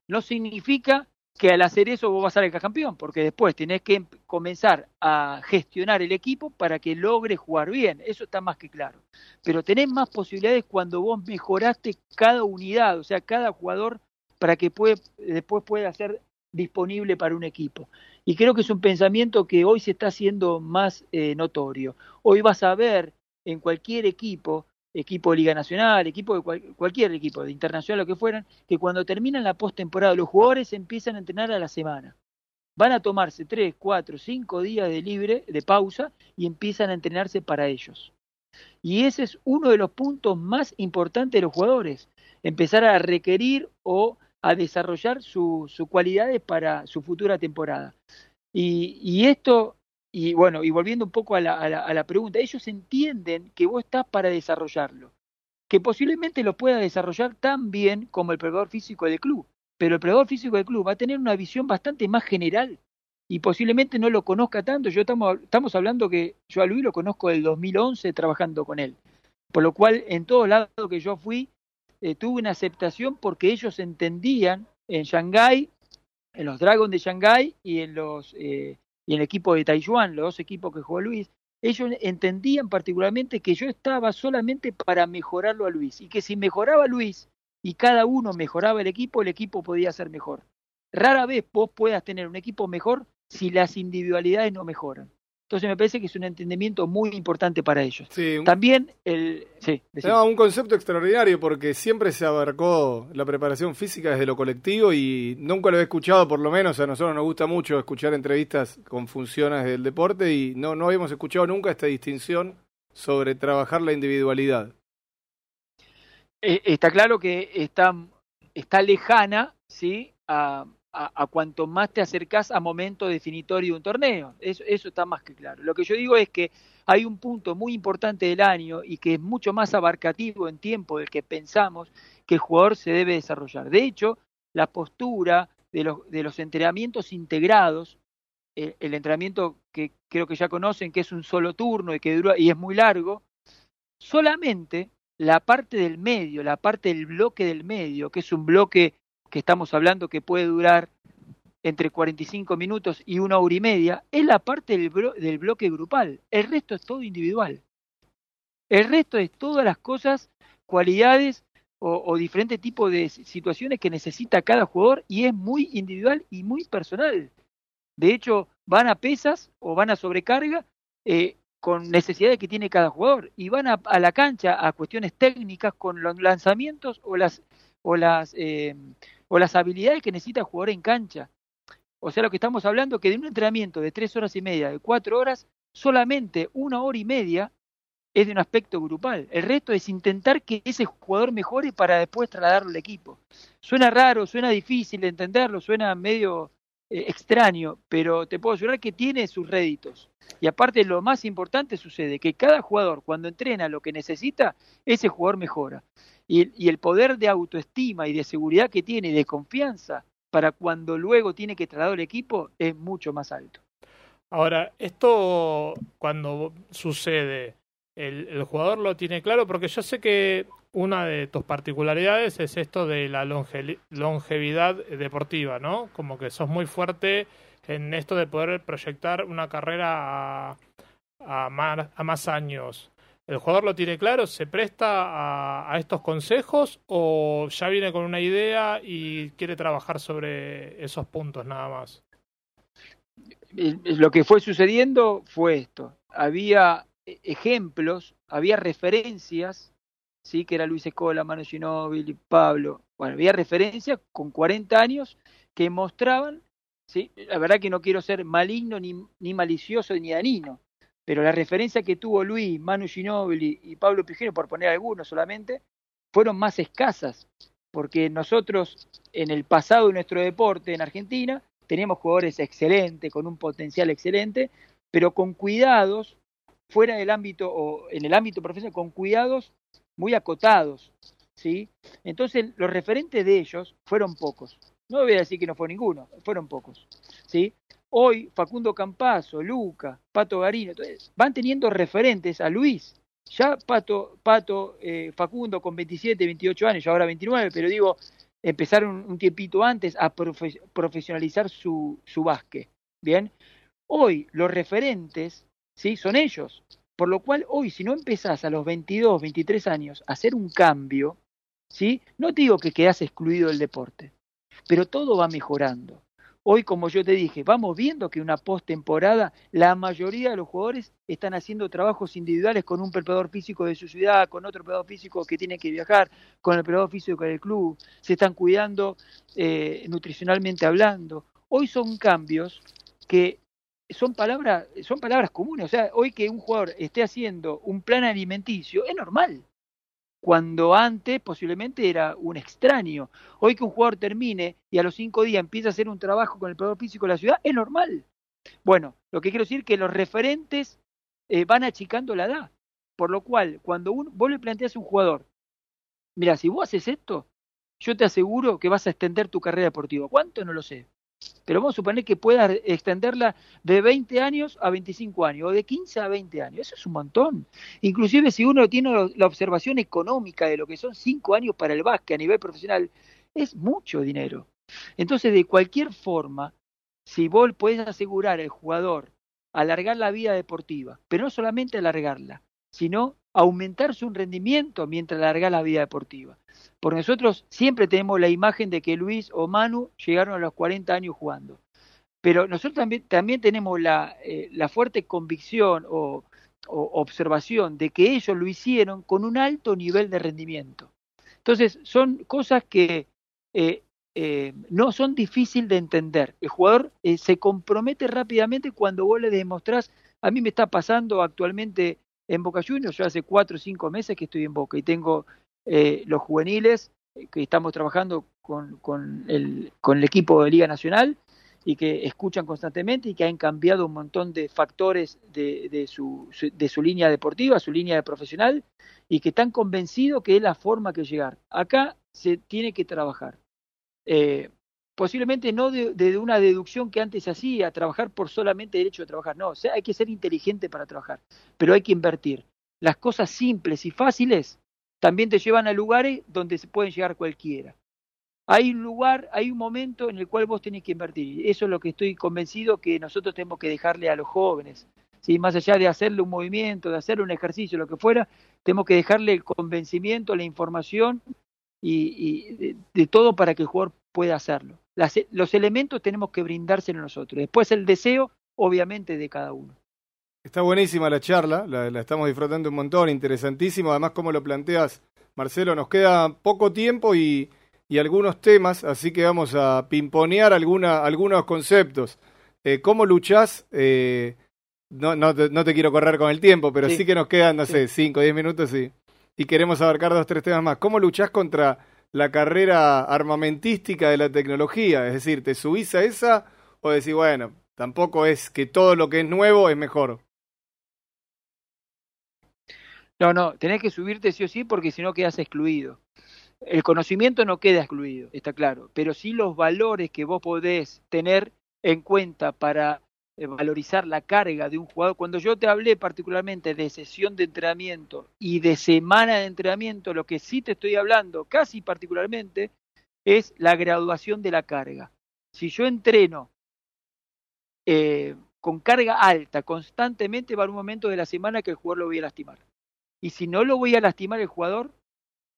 no significa que al hacer eso vos vas a ser el campeón, porque después tenés que comenzar a gestionar el equipo para que logre jugar bien, eso está más que claro. Pero tenés más posibilidades cuando vos mejoraste cada unidad, o sea, cada jugador para que después pueda ser disponible para un equipo. Y creo que es un pensamiento que hoy se está haciendo más eh, notorio. Hoy vas a ver en cualquier equipo, equipo de Liga Nacional, equipo de cual, cualquier equipo de internacional, lo que fueran, que cuando terminan la postemporada los jugadores empiezan a entrenar a la semana. Van a tomarse tres, cuatro, cinco días de libre, de pausa, y empiezan a entrenarse para ellos. Y ese es uno de los puntos más importantes de los jugadores, empezar a requerir o a desarrollar sus su cualidades para su futura temporada. Y, y, esto, y bueno, y volviendo un poco a la, a, la, a la pregunta, ellos entienden que vos estás para desarrollarlo, que posiblemente lo pueda desarrollar tan bien como el preparador físico del club, pero el preparador físico del club va a tener una visión bastante más general y posiblemente no lo conozca tanto. Yo estamos, estamos hablando que yo a Luis lo conozco del 2011 trabajando con él, por lo cual en todos lados que yo fui eh, tuve una aceptación porque ellos entendían en Shanghái, en los Dragons de Shanghái y en los eh, y en el equipo de Taiwan, los dos equipos que jugó Luis, ellos entendían particularmente que yo estaba solamente para mejorarlo a Luis y que si mejoraba Luis y cada uno mejoraba el equipo, el equipo podía ser mejor. Rara vez vos puedas tener un equipo mejor si las individualidades no mejoran. Entonces me parece que es un entendimiento muy importante para ellos. Sí, un... También el... Sí, no, un concepto extraordinario porque siempre se abarcó la preparación física desde lo colectivo y nunca lo he escuchado, por lo menos a nosotros nos gusta mucho escuchar entrevistas con funciones del deporte y no, no habíamos escuchado nunca esta distinción sobre trabajar la individualidad. Eh, está claro que está, está lejana, ¿sí? A, a, a, cuanto más te acercás a momento definitorio de un torneo. Eso, está más que claro. Lo que yo digo es que hay un punto muy importante del año y que es mucho más abarcativo en tiempo del que pensamos que el jugador se debe desarrollar. De hecho, la postura de los, entrenamientos integrados, el, entrenamiento que creo que ya conocen, que es un solo turno y que dura y es muy largo, solamente la parte del medio, la parte del bloque del medio, que es un bloque que estamos hablando que puede durar entre 45 minutos y una hora y media, es la parte del, del bloque grupal. El resto es todo individual. El resto es todas las cosas, cualidades o, diferentes tipos de situaciones que necesita cada jugador y es muy individual y muy personal. De hecho, van a pesas o van a sobrecarga eh, con necesidades que tiene cada jugador y van a, a, la cancha a cuestiones técnicas con los lanzamientos o las o las eh, o las habilidades que necesita el jugador en cancha. O sea, lo que estamos hablando que de un entrenamiento de tres horas y media, de cuatro horas, solamente una hora y media es de un aspecto grupal. El resto es intentar que ese jugador mejore para después trasladarlo al equipo. Suena raro, suena difícil de entenderlo, suena medio eh, extraño, pero te puedo asegurar que tiene sus réditos. Y aparte lo más importante sucede que cada jugador cuando entrena lo que necesita, ese jugador mejora. Y, y el poder de autoestima y de seguridad que tiene y de confianza para cuando luego tiene que trasladar el equipo es mucho más alto. Ahora, esto cuando sucede, el, jugador lo tiene claro, porque yo sé que una de tus particularidades es esto de la longe, longevidad deportiva, ¿no? Como que sos muy fuerte en esto de poder proyectar una carrera a, a más años. ¿El jugador lo tiene claro? ¿Se presta a, estos consejos o ya viene con una idea y quiere trabajar sobre esos puntos nada más? Lo que fue sucediendo fue esto. Había ejemplos, había referencias, sí, que era Luis Escola, Manu Ginóbili, Pablo. Bueno, había referencias con 40 años que mostraban, sí, la verdad que no quiero ser maligno ni, ni malicioso ni danino, pero la referencia que tuvo Luis, Manu Ginóbili y Pablo Pijero, por poner algunos solamente, fueron más escasas, porque nosotros en el pasado de nuestro deporte en Argentina teníamos jugadores excelentes, con un potencial excelente, pero con cuidados fuera del ámbito o en el ámbito profesional con cuidados muy acotados, ¿sí? Entonces los referentes de ellos fueron pocos. No voy a decir que no fue ninguno, fueron pocos, ¿sí? Hoy Facundo Campazo, Luca, Pato Garino, entonces, van teniendo referentes a Luis. Ya Pato, Pato eh, Facundo con 27, 28 años, ya ahora 29, pero digo, empezaron un tiempito antes a profe profesionalizar su, su básquet. Bien, hoy los referentes ¿sí? Son ellos. Por lo cual hoy, si no empezás a los 22, 23 años a hacer un cambio, ¿sí? No te digo que quedás excluido del deporte, pero todo va mejorando. Hoy, como yo te dije, vamos viendo que una postemporada, la mayoría de los jugadores están haciendo trabajos individuales con un preparador físico de su ciudad, con otro preparador físico que tiene que viajar, con el preparador físico del club, se están cuidando eh, nutricionalmente hablando. Hoy son cambios que son palabras, son palabras comunes. O sea, hoy que un jugador esté haciendo un plan alimenticio es normal. Cuando antes posiblemente era un extraño. Hoy que un jugador termine y a los cinco días empieza a hacer un trabajo con el preparador físico de la ciudad, es normal. Bueno, lo que quiero decir es que los referentes eh, van achicando la edad. Por lo cual, cuando un, vos le planteas a un jugador, mira, si vos haces esto, yo te aseguro que vas a extender tu carrera deportiva. ¿Cuánto? No lo sé pero vamos a suponer que pueda extenderla de 20 años a 25 años o de 15 a 20 años. Eso es un montón. Inclusive si uno tiene la observación económica de lo que son 5 años para el básquet a nivel profesional, es mucho dinero. Entonces, de cualquier forma, si vos podés asegurar al jugador alargar la vida deportiva, pero no solamente alargarla, sino aumentar su rendimiento mientras alarga la vida deportiva. Porque nosotros siempre tenemos la imagen de que Luis o Manu llegaron a los 40 años jugando. Pero nosotros también, también tenemos la, eh, la fuerte convicción o, observación de que ellos lo hicieron con un alto nivel de rendimiento. Entonces, son cosas que eh, eh, no son difíciles de entender. El jugador se compromete rápidamente cuando vos le demostrás. A mí me está pasando actualmente en Boca Juniors, yo hace cuatro o cinco meses que estoy en Boca y tengo eh, los juveniles eh, que estamos trabajando con, el, equipo de Liga Nacional y que escuchan constantemente y que han cambiado un montón de factores de, su, línea deportiva, su línea profesional, y que están convencidos que es la forma que llegar. Acá se tiene que trabajar. Eh, posiblemente no de, de, una deducción que antes hacía, trabajar por solamente derecho de trabajar. No, o sea, hay que ser inteligente para trabajar, pero hay que invertir. Las cosas simples y fáciles también te llevan a lugares donde se pueden llegar cualquiera. hay un lugar, hay un momento en el cual vos tenés que invertir. Eso es lo que estoy convencido que nosotros tenemos que dejarle a los jóvenes. ¿sí? Más allá de hacerle un movimiento, de hacer un ejercicio, lo que fuera, tenemos que dejarle el convencimiento, la información y, de, todo para que el jugador pueda hacerlo. Los elementos tenemos que brindárselos nosotros. Después el deseo, obviamente, de cada uno. Está buenísima la charla, la, la estamos disfrutando un montón, interesantísimo. Además, como lo planteas, Marcelo, nos queda poco tiempo y, y algunos temas, así que vamos a pimponear alguna, algunos conceptos. Eh, ¿Cómo luchás? Eh, no, no, te, no te quiero correr con el tiempo, pero sí, que nos quedan, no sé, 5 o 10 minutos y, y queremos abarcar dos tres temas más. ¿Cómo luchás contra la carrera armamentística de la tecnología? Es decir, ¿te subís a esa o decís, bueno, tampoco es que todo lo que es nuevo es mejor? No, no, tenés que subirte sí o sí porque si no quedas excluido. El conocimiento no queda excluido, está claro, pero sí los valores que vos podés tener en cuenta para valorizar la carga de un jugador. Cuando yo te hablé particularmente de sesión de entrenamiento y de semana de entrenamiento, lo que sí te estoy hablando, casi particularmente, es la graduación de la carga. Si yo entreno eh, con carga alta constantemente, va a un momento de la semana que el jugador lo voy a lastimar. Y si no lo voy a lastimar el jugador,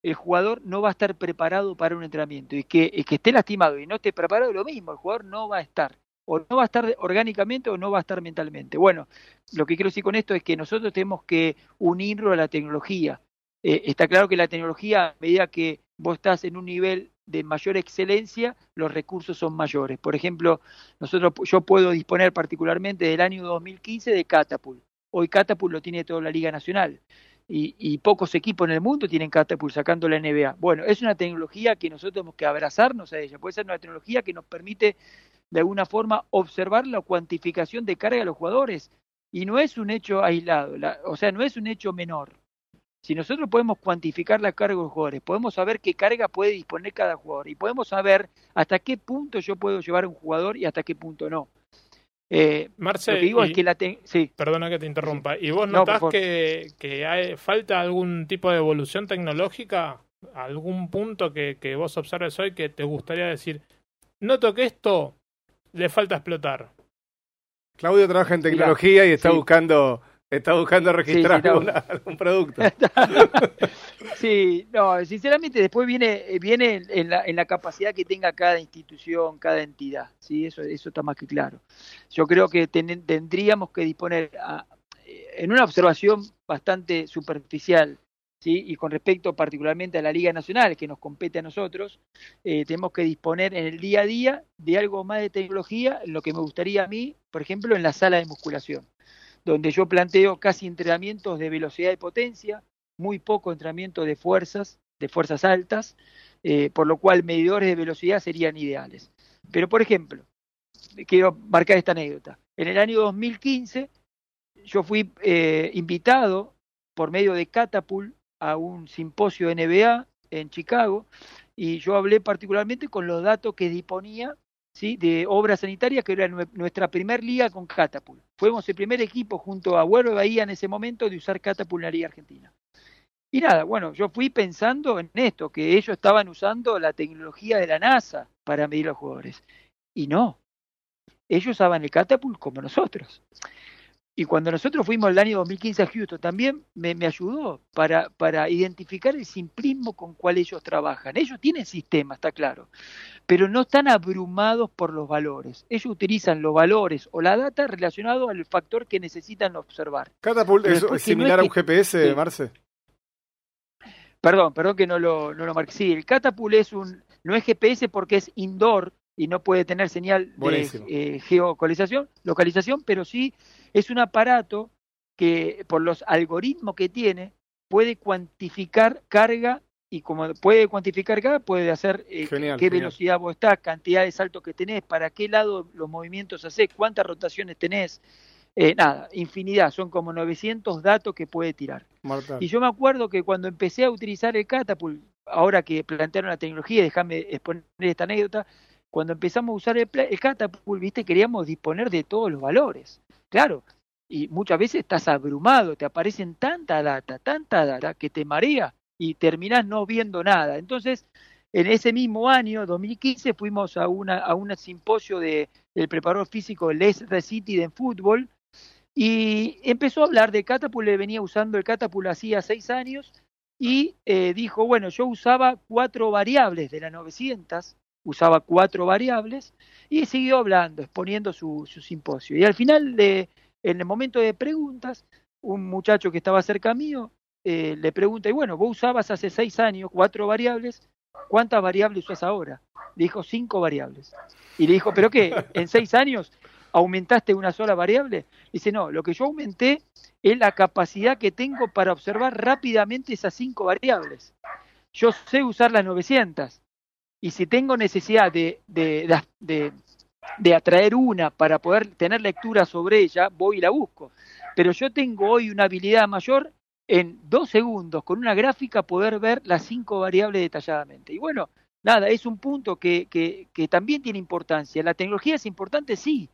el jugador no va a estar preparado para un entrenamiento. Y que, que esté lastimado y no esté preparado, lo mismo, el jugador no va a estar. O no va a estar orgánicamente o no va a estar mentalmente. Bueno, lo que quiero decir con esto es que nosotros tenemos que unirlo a la tecnología. Eh, está claro que la tecnología, a medida que vos estás en un nivel de mayor excelencia, los recursos son mayores. Por ejemplo, nosotros, yo puedo disponer particularmente del año 2015 de Catapult. Hoy Catapult lo tiene toda la Liga Nacional y, pocos equipos en el mundo tienen Catapult sacando la NBA. Bueno, es una tecnología que nosotros tenemos que abrazarnos a ella. Puede ser una tecnología que nos permite de alguna forma observar la cuantificación de carga de los jugadores. Y no es un hecho aislado, o sea, no es un hecho menor. Si nosotros podemos cuantificar la carga de los jugadores, podemos saber qué carga puede disponer cada jugador y podemos saber hasta qué punto yo puedo llevar un jugador y hasta qué punto no. Eh, Marce, digo es que la sí. Perdona que te interrumpa. ¿Y vos notás que, que hay, falta algún tipo de evolución tecnológica? ¿Algún punto que, que vos observes hoy que te gustaría decir, noto que esto le falta explotar? Claudio trabaja en tecnología y está buscando Está buscando registrar algún producto. <laughs> sí, no, sinceramente después viene, viene en, la, en la capacidad que tenga cada institución, cada entidad. Sí, eso, eso está más que claro. Yo creo que tendríamos que disponer, en una observación bastante superficial, ¿sí? y con respecto particularmente a la Liga Nacional, que nos compete a nosotros, eh, tenemos que disponer en el día a día de algo más de tecnología, lo que me gustaría a mí, por ejemplo, en la sala de musculación donde yo planteo casi entrenamientos de velocidad y potencia, muy poco entrenamiento de fuerzas, de fuerzas altas, eh, por lo cual medidores de velocidad serían ideales. Pero, por ejemplo, quiero marcar esta anécdota. En el año 2015 yo fui eh, invitado por medio de Catapult a un simposio NBA en Chicago y yo hablé particularmente con los datos que disponía ¿sí? de obra sanitaria, que era nuestra primer liga con Catapult. Fuimos el primer equipo junto a Huervo Bahía en ese momento de usar Catapult en la Liga Argentina. Y nada, bueno, yo fui pensando en esto, que ellos estaban usando la tecnología de la NASA para medir los jugadores. Y no, ellos usaban el Catapult como nosotros. Y cuando nosotros fuimos el año 2015 a Houston, también me, me, ayudó para, para identificar el simplismo con cual ellos trabajan. Ellos tienen sistema, está claro, pero no están abrumados por los valores. Ellos utilizan los valores o la data relacionado al factor que necesitan observar. ¿Catapult es, similar a un GPS, Marce? Perdón, perdón que no lo, no lo marqué. Sí, el Catapult es un, no es GPS porque es indoor y no puede tener señal de eh, geolocalización, localización, pero sí es un aparato que por los algoritmos que tiene puede cuantificar carga y como puede cuantificar carga, puede hacer eh, qué velocidad vos estás, cantidad de saltos que tenés, para qué lado los movimientos haces, cuántas rotaciones tenés. Eh, nada, infinidad, son como 900 datos que puede tirar. Y yo me acuerdo que cuando empecé a utilizar el Catapult, ahora que plantearon la tecnología, déjame exponer esta anécdota, cuando empezamos a usar el, el Catapult, viste, queríamos disponer de todos los valores. Claro, y muchas veces estás abrumado, te aparecen tanta data, tanta data que te marea y terminás no viendo nada. Entonces, en ese mismo año, 2015, fuimos a una a un simposio de, del preparador físico Leicester City de fútbol y empezó a hablar de Catapult, le venía usando el Catapult hacía seis años y eh, dijo, bueno, yo usaba cuatro variables de la 900, usaba cuatro variables y siguió hablando, exponiendo su, su simposio. Y al final, de, en el momento de preguntas, un muchacho que estaba cerca mío eh, le pregunta, y bueno, vos usabas hace seis años cuatro variables, ¿cuántas variables usas ahora? dijo cinco variables. Y le dijo, ¿pero qué? ¿En seis años aumentaste una sola variable? Dice, no, lo que yo aumenté es la capacidad que tengo para observar rápidamente esas cinco variables. Yo sé usar las 900 y si tengo necesidad de, de, de, atraer una para poder tener lectura sobre ella, voy y la busco. Pero yo tengo hoy una habilidad mayor en dos segundos con una gráfica poder ver las cinco variables detalladamente. Y bueno, nada, es un punto que, que, que también tiene importancia. ¿La tecnología es importante? Sí.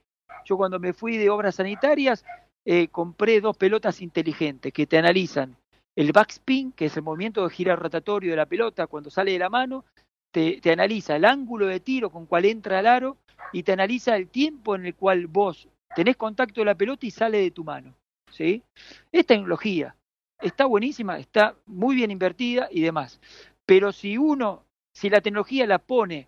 Yo cuando me fui de obras sanitarias eh, compré dos pelotas inteligentes que te analizan el backspin, que es el movimiento de gira rotatorio de la pelota cuando sale de la mano, te, analiza el ángulo de tiro con cual entra al aro y te analiza el tiempo en el cual vos tenés contacto de la pelota y sale de tu mano. ¿sí? Es tecnología, está buenísima, está muy bien invertida y demás. Pero si uno, si la tecnología la pone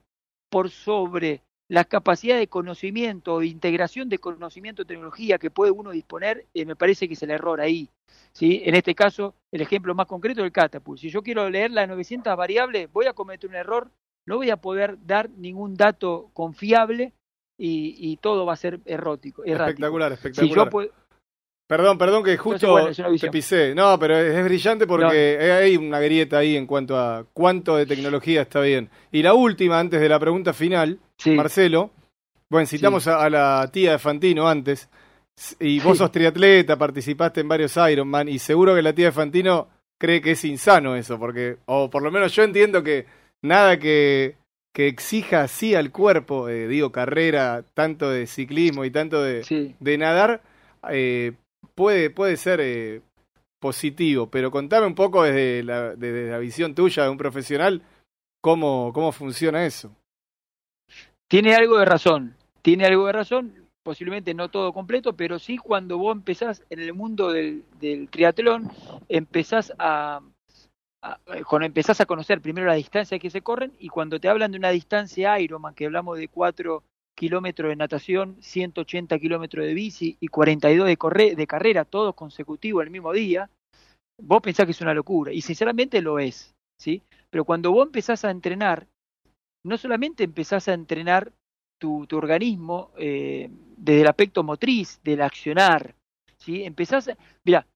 por sobre la capacidad de conocimiento o de integración de conocimiento tecnología que puede uno disponer, eh, me parece que es el error ahí. ¿sí? En este caso, el ejemplo más concreto del Catapult. Si yo quiero leer las 900 variables, voy a cometer un error, no voy a poder dar ningún dato confiable y, todo va a ser erótico. Espectacular, espectacular. Perdón, perdón que justo te pisé. No, pero es, brillante porque hay una grieta ahí en cuanto a cuánto de tecnología está bien. Y la última, antes de la pregunta final, Marcelo, bueno, citamos a, la tía de Fantino antes, y vos sos triatleta, participaste en varios Ironman, y seguro que la tía de Fantino cree que es insano eso, porque, o por lo menos yo entiendo que nada que, que exija así al cuerpo, eh, digo, carrera, tanto de ciclismo y tanto de, de nadar, eh, puede, puede ser eh, positivo, pero contame un poco desde la, desde la visión tuya de un profesional, cómo, cómo funciona eso. Tiene algo de razón, tiene algo de razón, posiblemente no todo completo, pero sí cuando vos empezás en el mundo del, del triatlón, empezás a, cuando empezás a conocer primero la distancia que se corren y cuando te hablan de una distancia Ironman, que hablamos de cuatro kilómetros de natación, 180 kilómetros de bici y 42 de, de carrera, todos consecutivos el mismo día, vos pensás que es una locura. Y sinceramente lo es, ¿sí? Pero cuando vos empezás a entrenar, no solamente empezás a entrenar tu, tu organismo eh, desde el aspecto motriz, del accionar, ¿sí? Empezás, mira,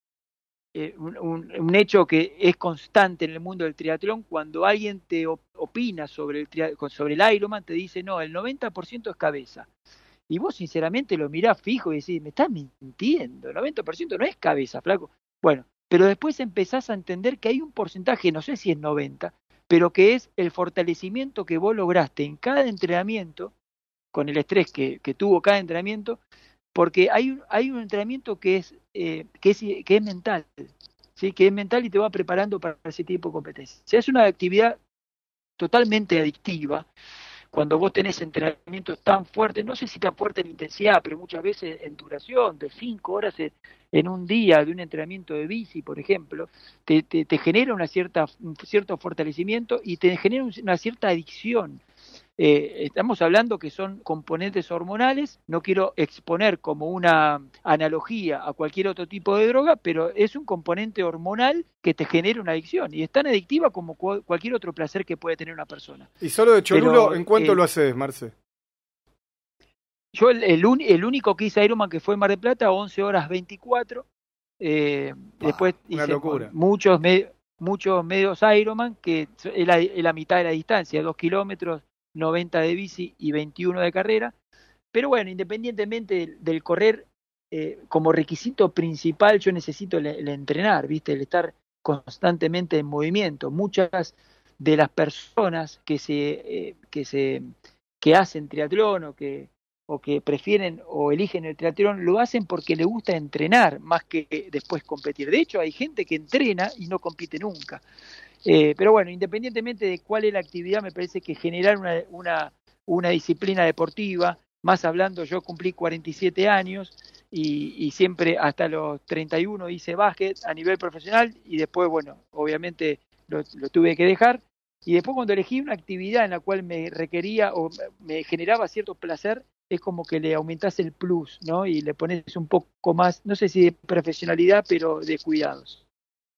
eh, un, hecho que es constante en el mundo del triatlón, cuando alguien te opina sobre el, sobre el Ironman, te dice, no, el 90% es cabeza. Y vos sinceramente lo mirás fijo y decís, me estás mintiendo, el 90% no es cabeza, flaco. Bueno, pero después empezás a entender que hay un porcentaje, no sé si es 90, pero que es el fortalecimiento que vos lograste en cada entrenamiento, con el estrés que, que tuvo cada entrenamiento, porque hay un, hay un entrenamiento que es, eh, que es, que es mental, ¿sí? que es mental y te va preparando para ese tipo de competencia. Es una actividad totalmente adictiva. Cuando vos tenés entrenamientos tan fuertes, no sé si tan fuerte en intensidad, pero muchas veces en duración, de cinco horas en, un día de un entrenamiento de bici, por ejemplo, te, te, te genera una cierta, un cierto fortalecimiento y te genera una cierta adicción eh, estamos hablando que son componentes hormonales, no quiero exponer como una analogía a cualquier otro tipo de droga, pero es un componente hormonal que te genera una adicción y es tan adictiva como cualquier otro placer que puede tener una persona. ¿Y solo de Cholulo en cuánto eh, lo haces, Marce? Yo el, el, único que hice Ironman que fue en Mar de Plata, 11 horas 24. Eh, después hice muchos, muchos medios Ironman, que es la, es la mitad de la distancia, dos kilómetros, 90 de bici y 21 de carrera. Pero bueno, independientemente del, correr, eh, como requisito principal yo necesito el, entrenar, ¿viste? El estar constantemente en movimiento. Muchas de las personas que se, eh, que se que hacen triatlón o que o que prefieren o eligen el triatlón lo hacen porque le gusta entrenar más que después competir. De hecho, hay gente que entrena y no compite nunca. Eh, pero bueno, independientemente de cuál es la actividad, me parece que generar una, una, una disciplina deportiva, más hablando, yo cumplí 47 años y, y, siempre hasta los 31 hice básquet a nivel profesional y después, bueno, obviamente lo, tuve que dejar. Y después cuando elegí una actividad en la cual me requería o me generaba cierto placer, es como que le aumentas el plus, ¿no? Y le pones un poco más, no sé si de profesionalidad, pero de cuidados.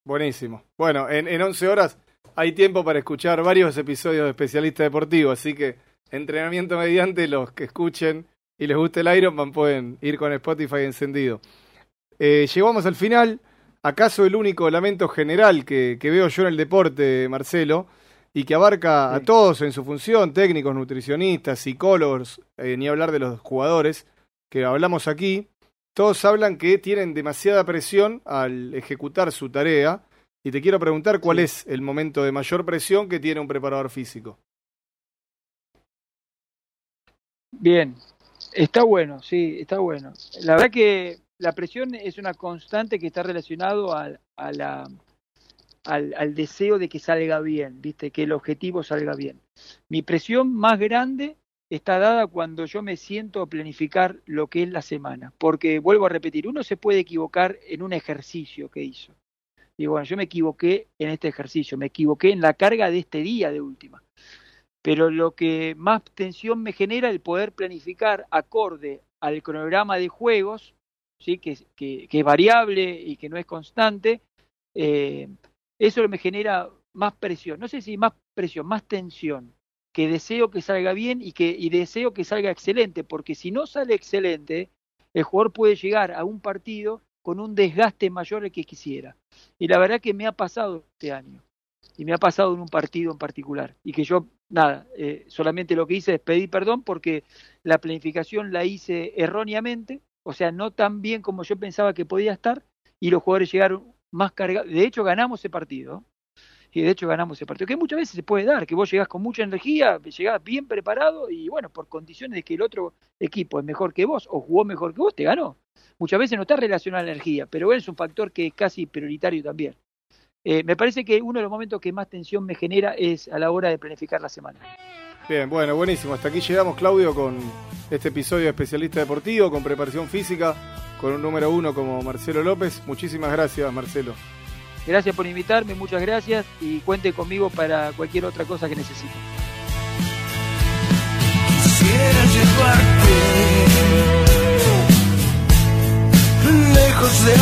Buenísimo. Bueno, en, en 11 horas hay tiempo para escuchar varios episodios de Especialista Deportivo, así que entrenamiento mediante, los que escuchen y les guste el Ironman pueden ir con Spotify encendido. Eh, llegamos al final. ¿Acaso el único lamento general que, que, veo yo en el deporte, Marcelo, y que abarca sí. a todos en su función, técnicos, nutricionistas, psicólogos, eh, ni hablar de los jugadores que hablamos aquí, todos hablan que tienen demasiada presión al ejecutar su tarea. Y te quiero preguntar cuál sí. es el momento de mayor presión que tiene un preparador físico. Bien, está bueno, sí, está bueno. La verdad que la presión es una constante que está relacionado a, a la, al, al, deseo de que salga bien, viste, que el objetivo salga bien. Mi presión más grande está dada cuando yo me siento a planificar lo que es la semana, porque vuelvo a repetir, uno se puede equivocar en un ejercicio que hizo. Y bueno, yo me equivoqué en este ejercicio, me equivoqué en la carga de este día de última pero lo que más tensión me genera el poder planificar acorde al cronograma de juegos, ¿sí? que, que, que es variable y que no es constante, eh, eso me genera más presión, no sé si más presión, más tensión, que deseo que salga bien y, que, deseo que salga excelente, porque si no sale excelente, el jugador puede llegar a un partido con un desgaste mayor del que quisiera. Y la verdad que me ha pasado este año y me ha pasado en un partido en particular y que yo nada eh, solamente lo que hice es pedir perdón porque la planificación la hice erróneamente o sea no tan bien como yo pensaba que podía estar y los jugadores llegaron más cargados de hecho ganamos ese partido y de hecho ganamos ese partido que muchas veces se puede dar que vos llegás con mucha energía llegás bien preparado y bueno por condiciones de que el otro equipo es mejor que vos o jugó mejor que vos te ganó muchas veces no está relacionada a la energía pero es un factor que es casi prioritario también eh, me parece que uno de los momentos que más tensión me genera es a la hora de planificar la semana. Bien, bueno, buenísimo. Hasta aquí llegamos, Claudio, con este episodio de Especialista Deportivo, con preparación física, con un número uno como Marcelo López. Muchísimas gracias, Marcelo. Gracias por invitarme, muchas gracias y cuente conmigo para cualquier otra cosa que necesite. Quisiera llevarte lejos de